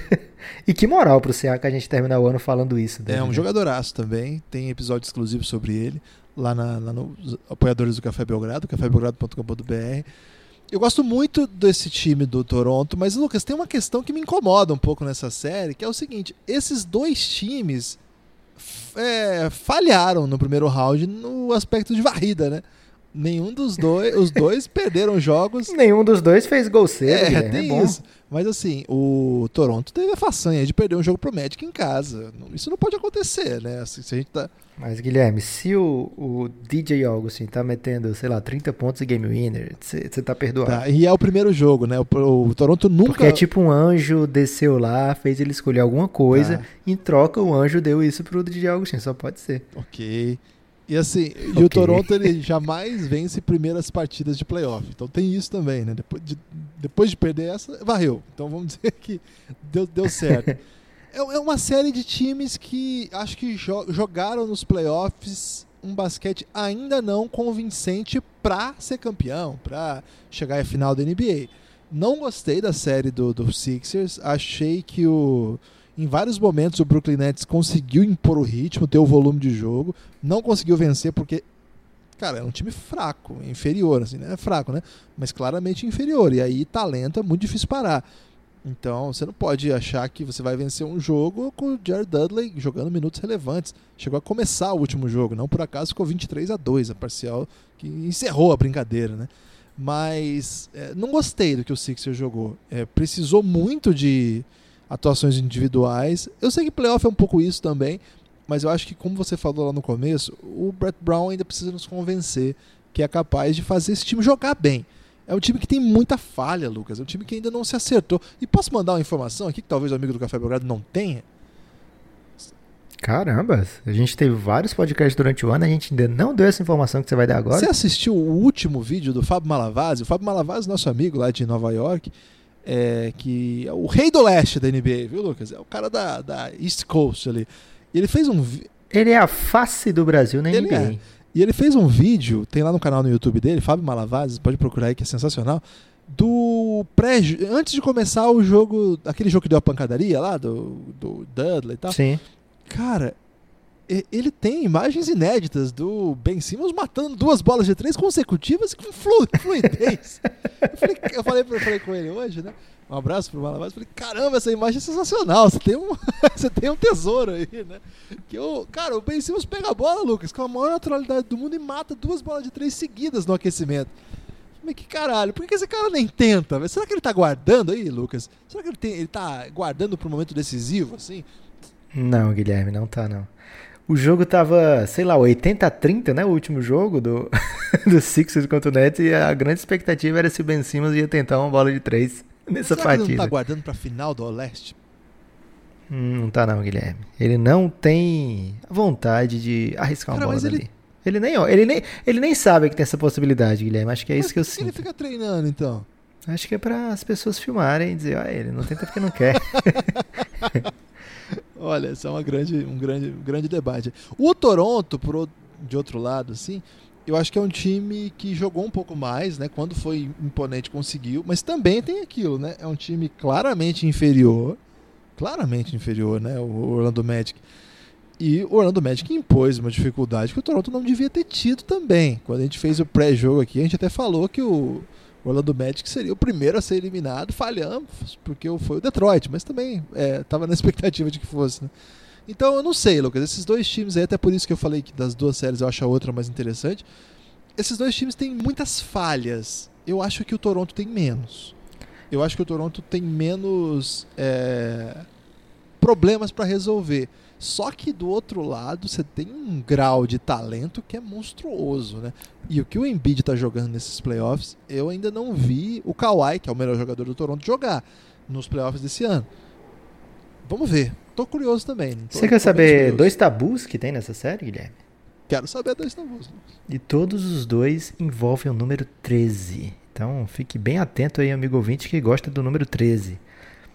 [SPEAKER 3] e que moral pro Siakam a gente terminar o ano falando isso. dele,
[SPEAKER 2] É um
[SPEAKER 3] né?
[SPEAKER 2] jogadoraço também. Tem episódio exclusivo sobre ele lá, na, lá nos apoiadores do Café Belgrado, cafébelgrado.com.br. Eu gosto muito desse time do Toronto, mas Lucas, tem uma questão que me incomoda um pouco nessa série, que é o seguinte: esses dois times é, falharam no primeiro round no aspecto de varrida, né? Nenhum dos dois, os dois perderam jogos
[SPEAKER 3] Nenhum dos dois fez gol cedo,
[SPEAKER 2] é,
[SPEAKER 3] Guilherme,
[SPEAKER 2] tem
[SPEAKER 3] bom.
[SPEAKER 2] isso. Mas assim, o Toronto teve a façanha de perder um jogo pro Magic em casa. Isso não pode acontecer, né? Assim, se a gente tá.
[SPEAKER 3] Mas, Guilherme, se o, o DJ Augustin tá metendo, sei lá, 30 pontos e game winner, você tá perdoado.
[SPEAKER 2] tá, E é o primeiro jogo, né? O, o Toronto nunca.
[SPEAKER 3] Porque é tipo um anjo desceu lá, fez ele escolher alguma coisa,
[SPEAKER 2] Tá.
[SPEAKER 3] em troca o anjo deu isso pro DJ Augustin, só pode ser.
[SPEAKER 2] Ok. E assim, e
[SPEAKER 3] Ok.
[SPEAKER 2] o Toronto ele jamais vence primeiras partidas de playoff. Então tem isso também, né? Depois de, depois de perder essa, varreu. Então vamos dizer que deu, deu certo. é, é uma série de times que acho que jo- jogaram nos playoffs um basquete ainda não convincente pra ser campeão, pra chegar à final da NBA. Não gostei da série do, do Sixers. Achei que o em vários momentos o Brooklyn Nets conseguiu impor o ritmo, ter o volume de jogo, não conseguiu vencer porque cara, é um time fraco, inferior assim, né? É fraco, né? Mas claramente inferior. E aí talento é muito difícil parar. Então, você não pode achar que você vai vencer um jogo com o Jared Dudley jogando minutos relevantes. Chegou a começar o último jogo, não por acaso ficou 23 a 2 a parcial que encerrou a brincadeira, né? Mas é, não gostei do que o Sixers jogou. É, precisou muito de atuações individuais. Eu sei que playoff é um pouco isso também, mas eu acho que, como você falou lá no começo, o Brett Brown ainda precisa nos convencer que é capaz de fazer esse time jogar bem. É um time que tem muita falha, Lucas. É um time que ainda não se acertou. E posso mandar uma informação aqui que talvez o amigo do Café Belgrado não tenha?
[SPEAKER 3] Caramba, a gente teve vários podcasts durante o ano, a gente ainda não deu essa informação que você vai dar agora.
[SPEAKER 2] Você assistiu o último vídeo do Fábio Malavasi? O Fábio Malavasi, nosso amigo lá de Nova York, é, que é o rei do leste da NBA, viu, Lucas? É o cara da, da East Coast ali. Ele fez um,
[SPEAKER 3] Ele é a face do Brasil na
[SPEAKER 2] Ele
[SPEAKER 3] NBA.
[SPEAKER 2] é. E ele fez um vídeo, tem lá no canal no YouTube dele, Fábio Malavazes, pode procurar aí que é sensacional, do pré antes de começar o jogo, aquele jogo que deu a pancadaria lá, do, do Dudley e tal.
[SPEAKER 3] Sim.
[SPEAKER 2] Cara, ele tem imagens inéditas do Ben Simmons matando duas bolas de três consecutivas com flu- fluidez. eu, falei, eu, falei, eu falei com ele hoje, né? Um abraço pro Malavaz. Falei, caramba, essa imagem é sensacional. Você tem um, você tem um tesouro aí, né? Que o, cara, o Ben Simmons pega a bola, Lucas, com a maior naturalidade do mundo e mata duas bolas de três seguidas no aquecimento. Mas que caralho, por que esse cara nem tenta? Será que ele tá guardando aí, Lucas? Será que ele, tem, ele tá guardando pro momento decisivo, assim?
[SPEAKER 3] Não, Guilherme, não tá não. O jogo tava, sei lá, 80 a 30, né? O último jogo do, do Sixers contra o Nets e a grande expectativa era se o Ben Simmons ia tentar uma bola de três nessa
[SPEAKER 2] Será que ele não
[SPEAKER 3] partida.
[SPEAKER 2] tá guardando pra final do Oeste?
[SPEAKER 3] Hum, não tá não, Guilherme. Ele não tem vontade de arriscar uma
[SPEAKER 2] Cara,
[SPEAKER 3] bola
[SPEAKER 2] mas ele-.
[SPEAKER 3] Ele... nem, ó, ele nem, ele nem sabe que tem essa possibilidade, Guilherme. Acho que é isso
[SPEAKER 2] Mas
[SPEAKER 3] que eu
[SPEAKER 2] por Ele
[SPEAKER 3] sinto.
[SPEAKER 2] fica treinando, então.
[SPEAKER 3] Acho que é para as pessoas filmarem e dizer, ah, ele não tenta porque não quer.
[SPEAKER 2] Olha, isso é uma grande, um, grande, um grande debate. O Toronto, por, de outro lado, assim, eu acho que é um time que jogou um pouco mais, né? Quando foi imponente conseguiu, mas também tem aquilo, né? É um time claramente inferior, claramente inferior, né? O Orlando Magic. E o Orlando Magic impôs uma dificuldade que o Toronto não devia ter tido também. Quando a gente fez o pré-jogo aqui, a gente até falou que o Orlando Magic seria o primeiro a ser eliminado. Falhamos, porque foi o Detroit, mas também estava na expectativa de que fosse. Né? Então eu não sei, Lucas. Esses dois times aí, até por isso que eu falei que das duas séries eu acho a outra mais interessante. Esses dois times têm muitas falhas. Eu acho que o Toronto tem menos. Eu acho que o Toronto tem menos é, problemas para resolver. Só que do outro lado você tem um grau de talento que é monstruoso, né? E o que o Embiid tá jogando nesses playoffs, eu ainda não vi o Kawhi, que é o melhor jogador do Toronto, jogar nos playoffs desse ano. Vamos ver. Tô curioso também. Tô,
[SPEAKER 3] Você quer saber dois tabus que tem nessa série, Guilherme?
[SPEAKER 2] Quero saber dois tabus.
[SPEAKER 3] E todos os dois envolvem o número 13. Então fique bem atento aí, amigo ouvinte, que gosta do número 13.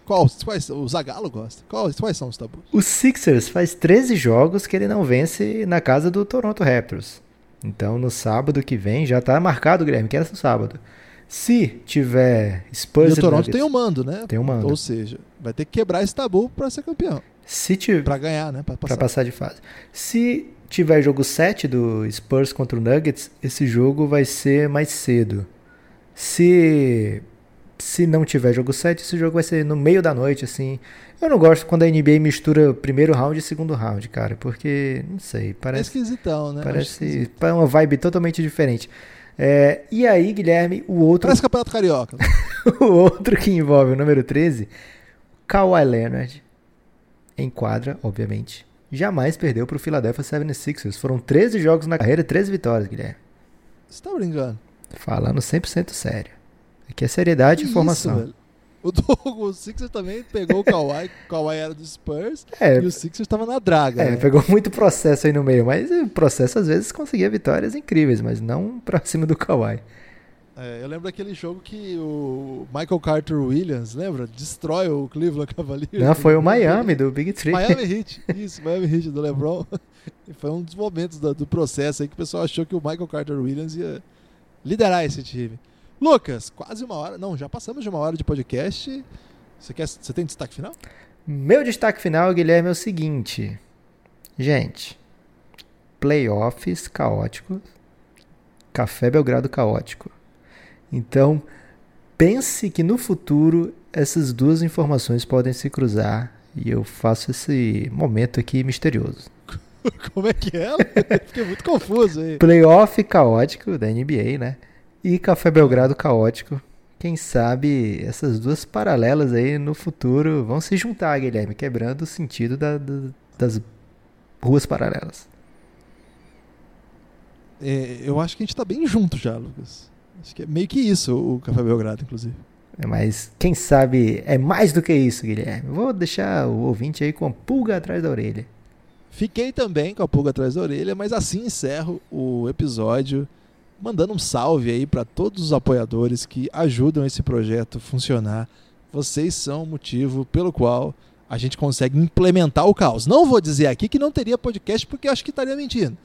[SPEAKER 2] Qual? Quais, o Zagalo gosta. Quais, quais são os tabus?
[SPEAKER 3] O Sixers faz 13 jogos que ele não vence na casa do Toronto Raptors. Então no sábado que vem já tá marcado, Guilherme, que era no sábado. Se tiver Spurs
[SPEAKER 2] e o Toronto
[SPEAKER 3] Nuggets,
[SPEAKER 2] tem um mando, né?
[SPEAKER 3] Tem um mando.
[SPEAKER 2] Ou seja, vai ter que quebrar esse tabu para ser campeão.
[SPEAKER 3] Se tiver
[SPEAKER 2] para ganhar, né, para
[SPEAKER 3] passar. passar de fase. Se tiver jogo 7 do Spurs contra o Nuggets, esse jogo vai ser mais cedo. Se se não tiver jogo 7, esse jogo vai ser no meio da noite, assim. Eu não gosto quando a NBA mistura primeiro round e segundo round, cara, porque, não sei, parece...
[SPEAKER 2] É esquisitão, né?
[SPEAKER 3] Parece uma vibe totalmente diferente. É, e aí, Guilherme, o outro.
[SPEAKER 2] Parece Campeonato Carioca.
[SPEAKER 3] o outro que envolve o número 13, Kawhi Leonard, em quadra, obviamente. Jamais perdeu para o Philadelphia 76ers. Foram 13 jogos na carreira, 13 vitórias, Guilherme.
[SPEAKER 2] Você tá brincando?
[SPEAKER 3] Falando 100% sério. Aqui é seriedade e informação. Isso,
[SPEAKER 2] o, o Sixers também pegou o Kawhi, o Kawhi era do Spurs é, e o Sixers estava na draga.
[SPEAKER 3] É,
[SPEAKER 2] né?
[SPEAKER 3] pegou muito processo aí no meio, mas o processo às vezes conseguia vitórias incríveis, mas não pra cima do Kawhi.
[SPEAKER 2] É, eu lembro daquele jogo que o Michael Carter Williams, lembra? Destrói o Cleveland Cavaliers.
[SPEAKER 3] Não, foi o Miami do Big Three.
[SPEAKER 2] Miami Heat, isso, Miami Heat do LeBron. foi um dos momentos do, do processo aí que o pessoal achou que o Michael Carter Williams ia liderar esse time. Lucas, quase uma hora. Não, já passamos de uma hora de podcast. Você, quer, você tem destaque final?
[SPEAKER 3] Meu destaque final, Guilherme, é o seguinte. Gente, playoffs caóticos, Café Belgrado caótico. Então, pense que no futuro essas duas informações podem se cruzar e eu faço esse momento aqui misterioso.
[SPEAKER 2] Como é que é? Fiquei muito confuso aí.
[SPEAKER 3] Playoff caótico da NBA, né? E Café Belgrado caótico. Quem sabe essas duas paralelas aí no futuro vão se juntar, Guilherme, quebrando o sentido da, da, das ruas paralelas.
[SPEAKER 2] É, eu acho que a gente tá bem junto já, Lucas. Acho que é meio que isso o Café Belgrado, inclusive.
[SPEAKER 3] É, mas quem sabe é mais do que isso, Guilherme. Vou deixar o ouvinte aí com a pulga atrás da orelha.
[SPEAKER 2] Fiquei também com a pulga atrás da orelha, mas assim encerro o episódio mandando um salve aí para todos os apoiadores que ajudam esse projeto funcionar. Vocês são o motivo pelo qual a gente consegue implementar o caos. Não vou dizer aqui que não teria podcast porque acho que estaria mentindo.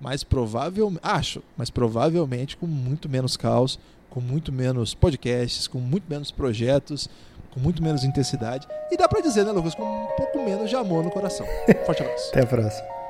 [SPEAKER 2] Mas provavelmente, acho, mas provavelmente com muito menos caos, com muito menos podcasts, com muito menos projetos, com muito menos intensidade. E dá para dizer, né, Lucas, com um pouco menos de amor no coração. Forte abraço.
[SPEAKER 3] Até a próxima.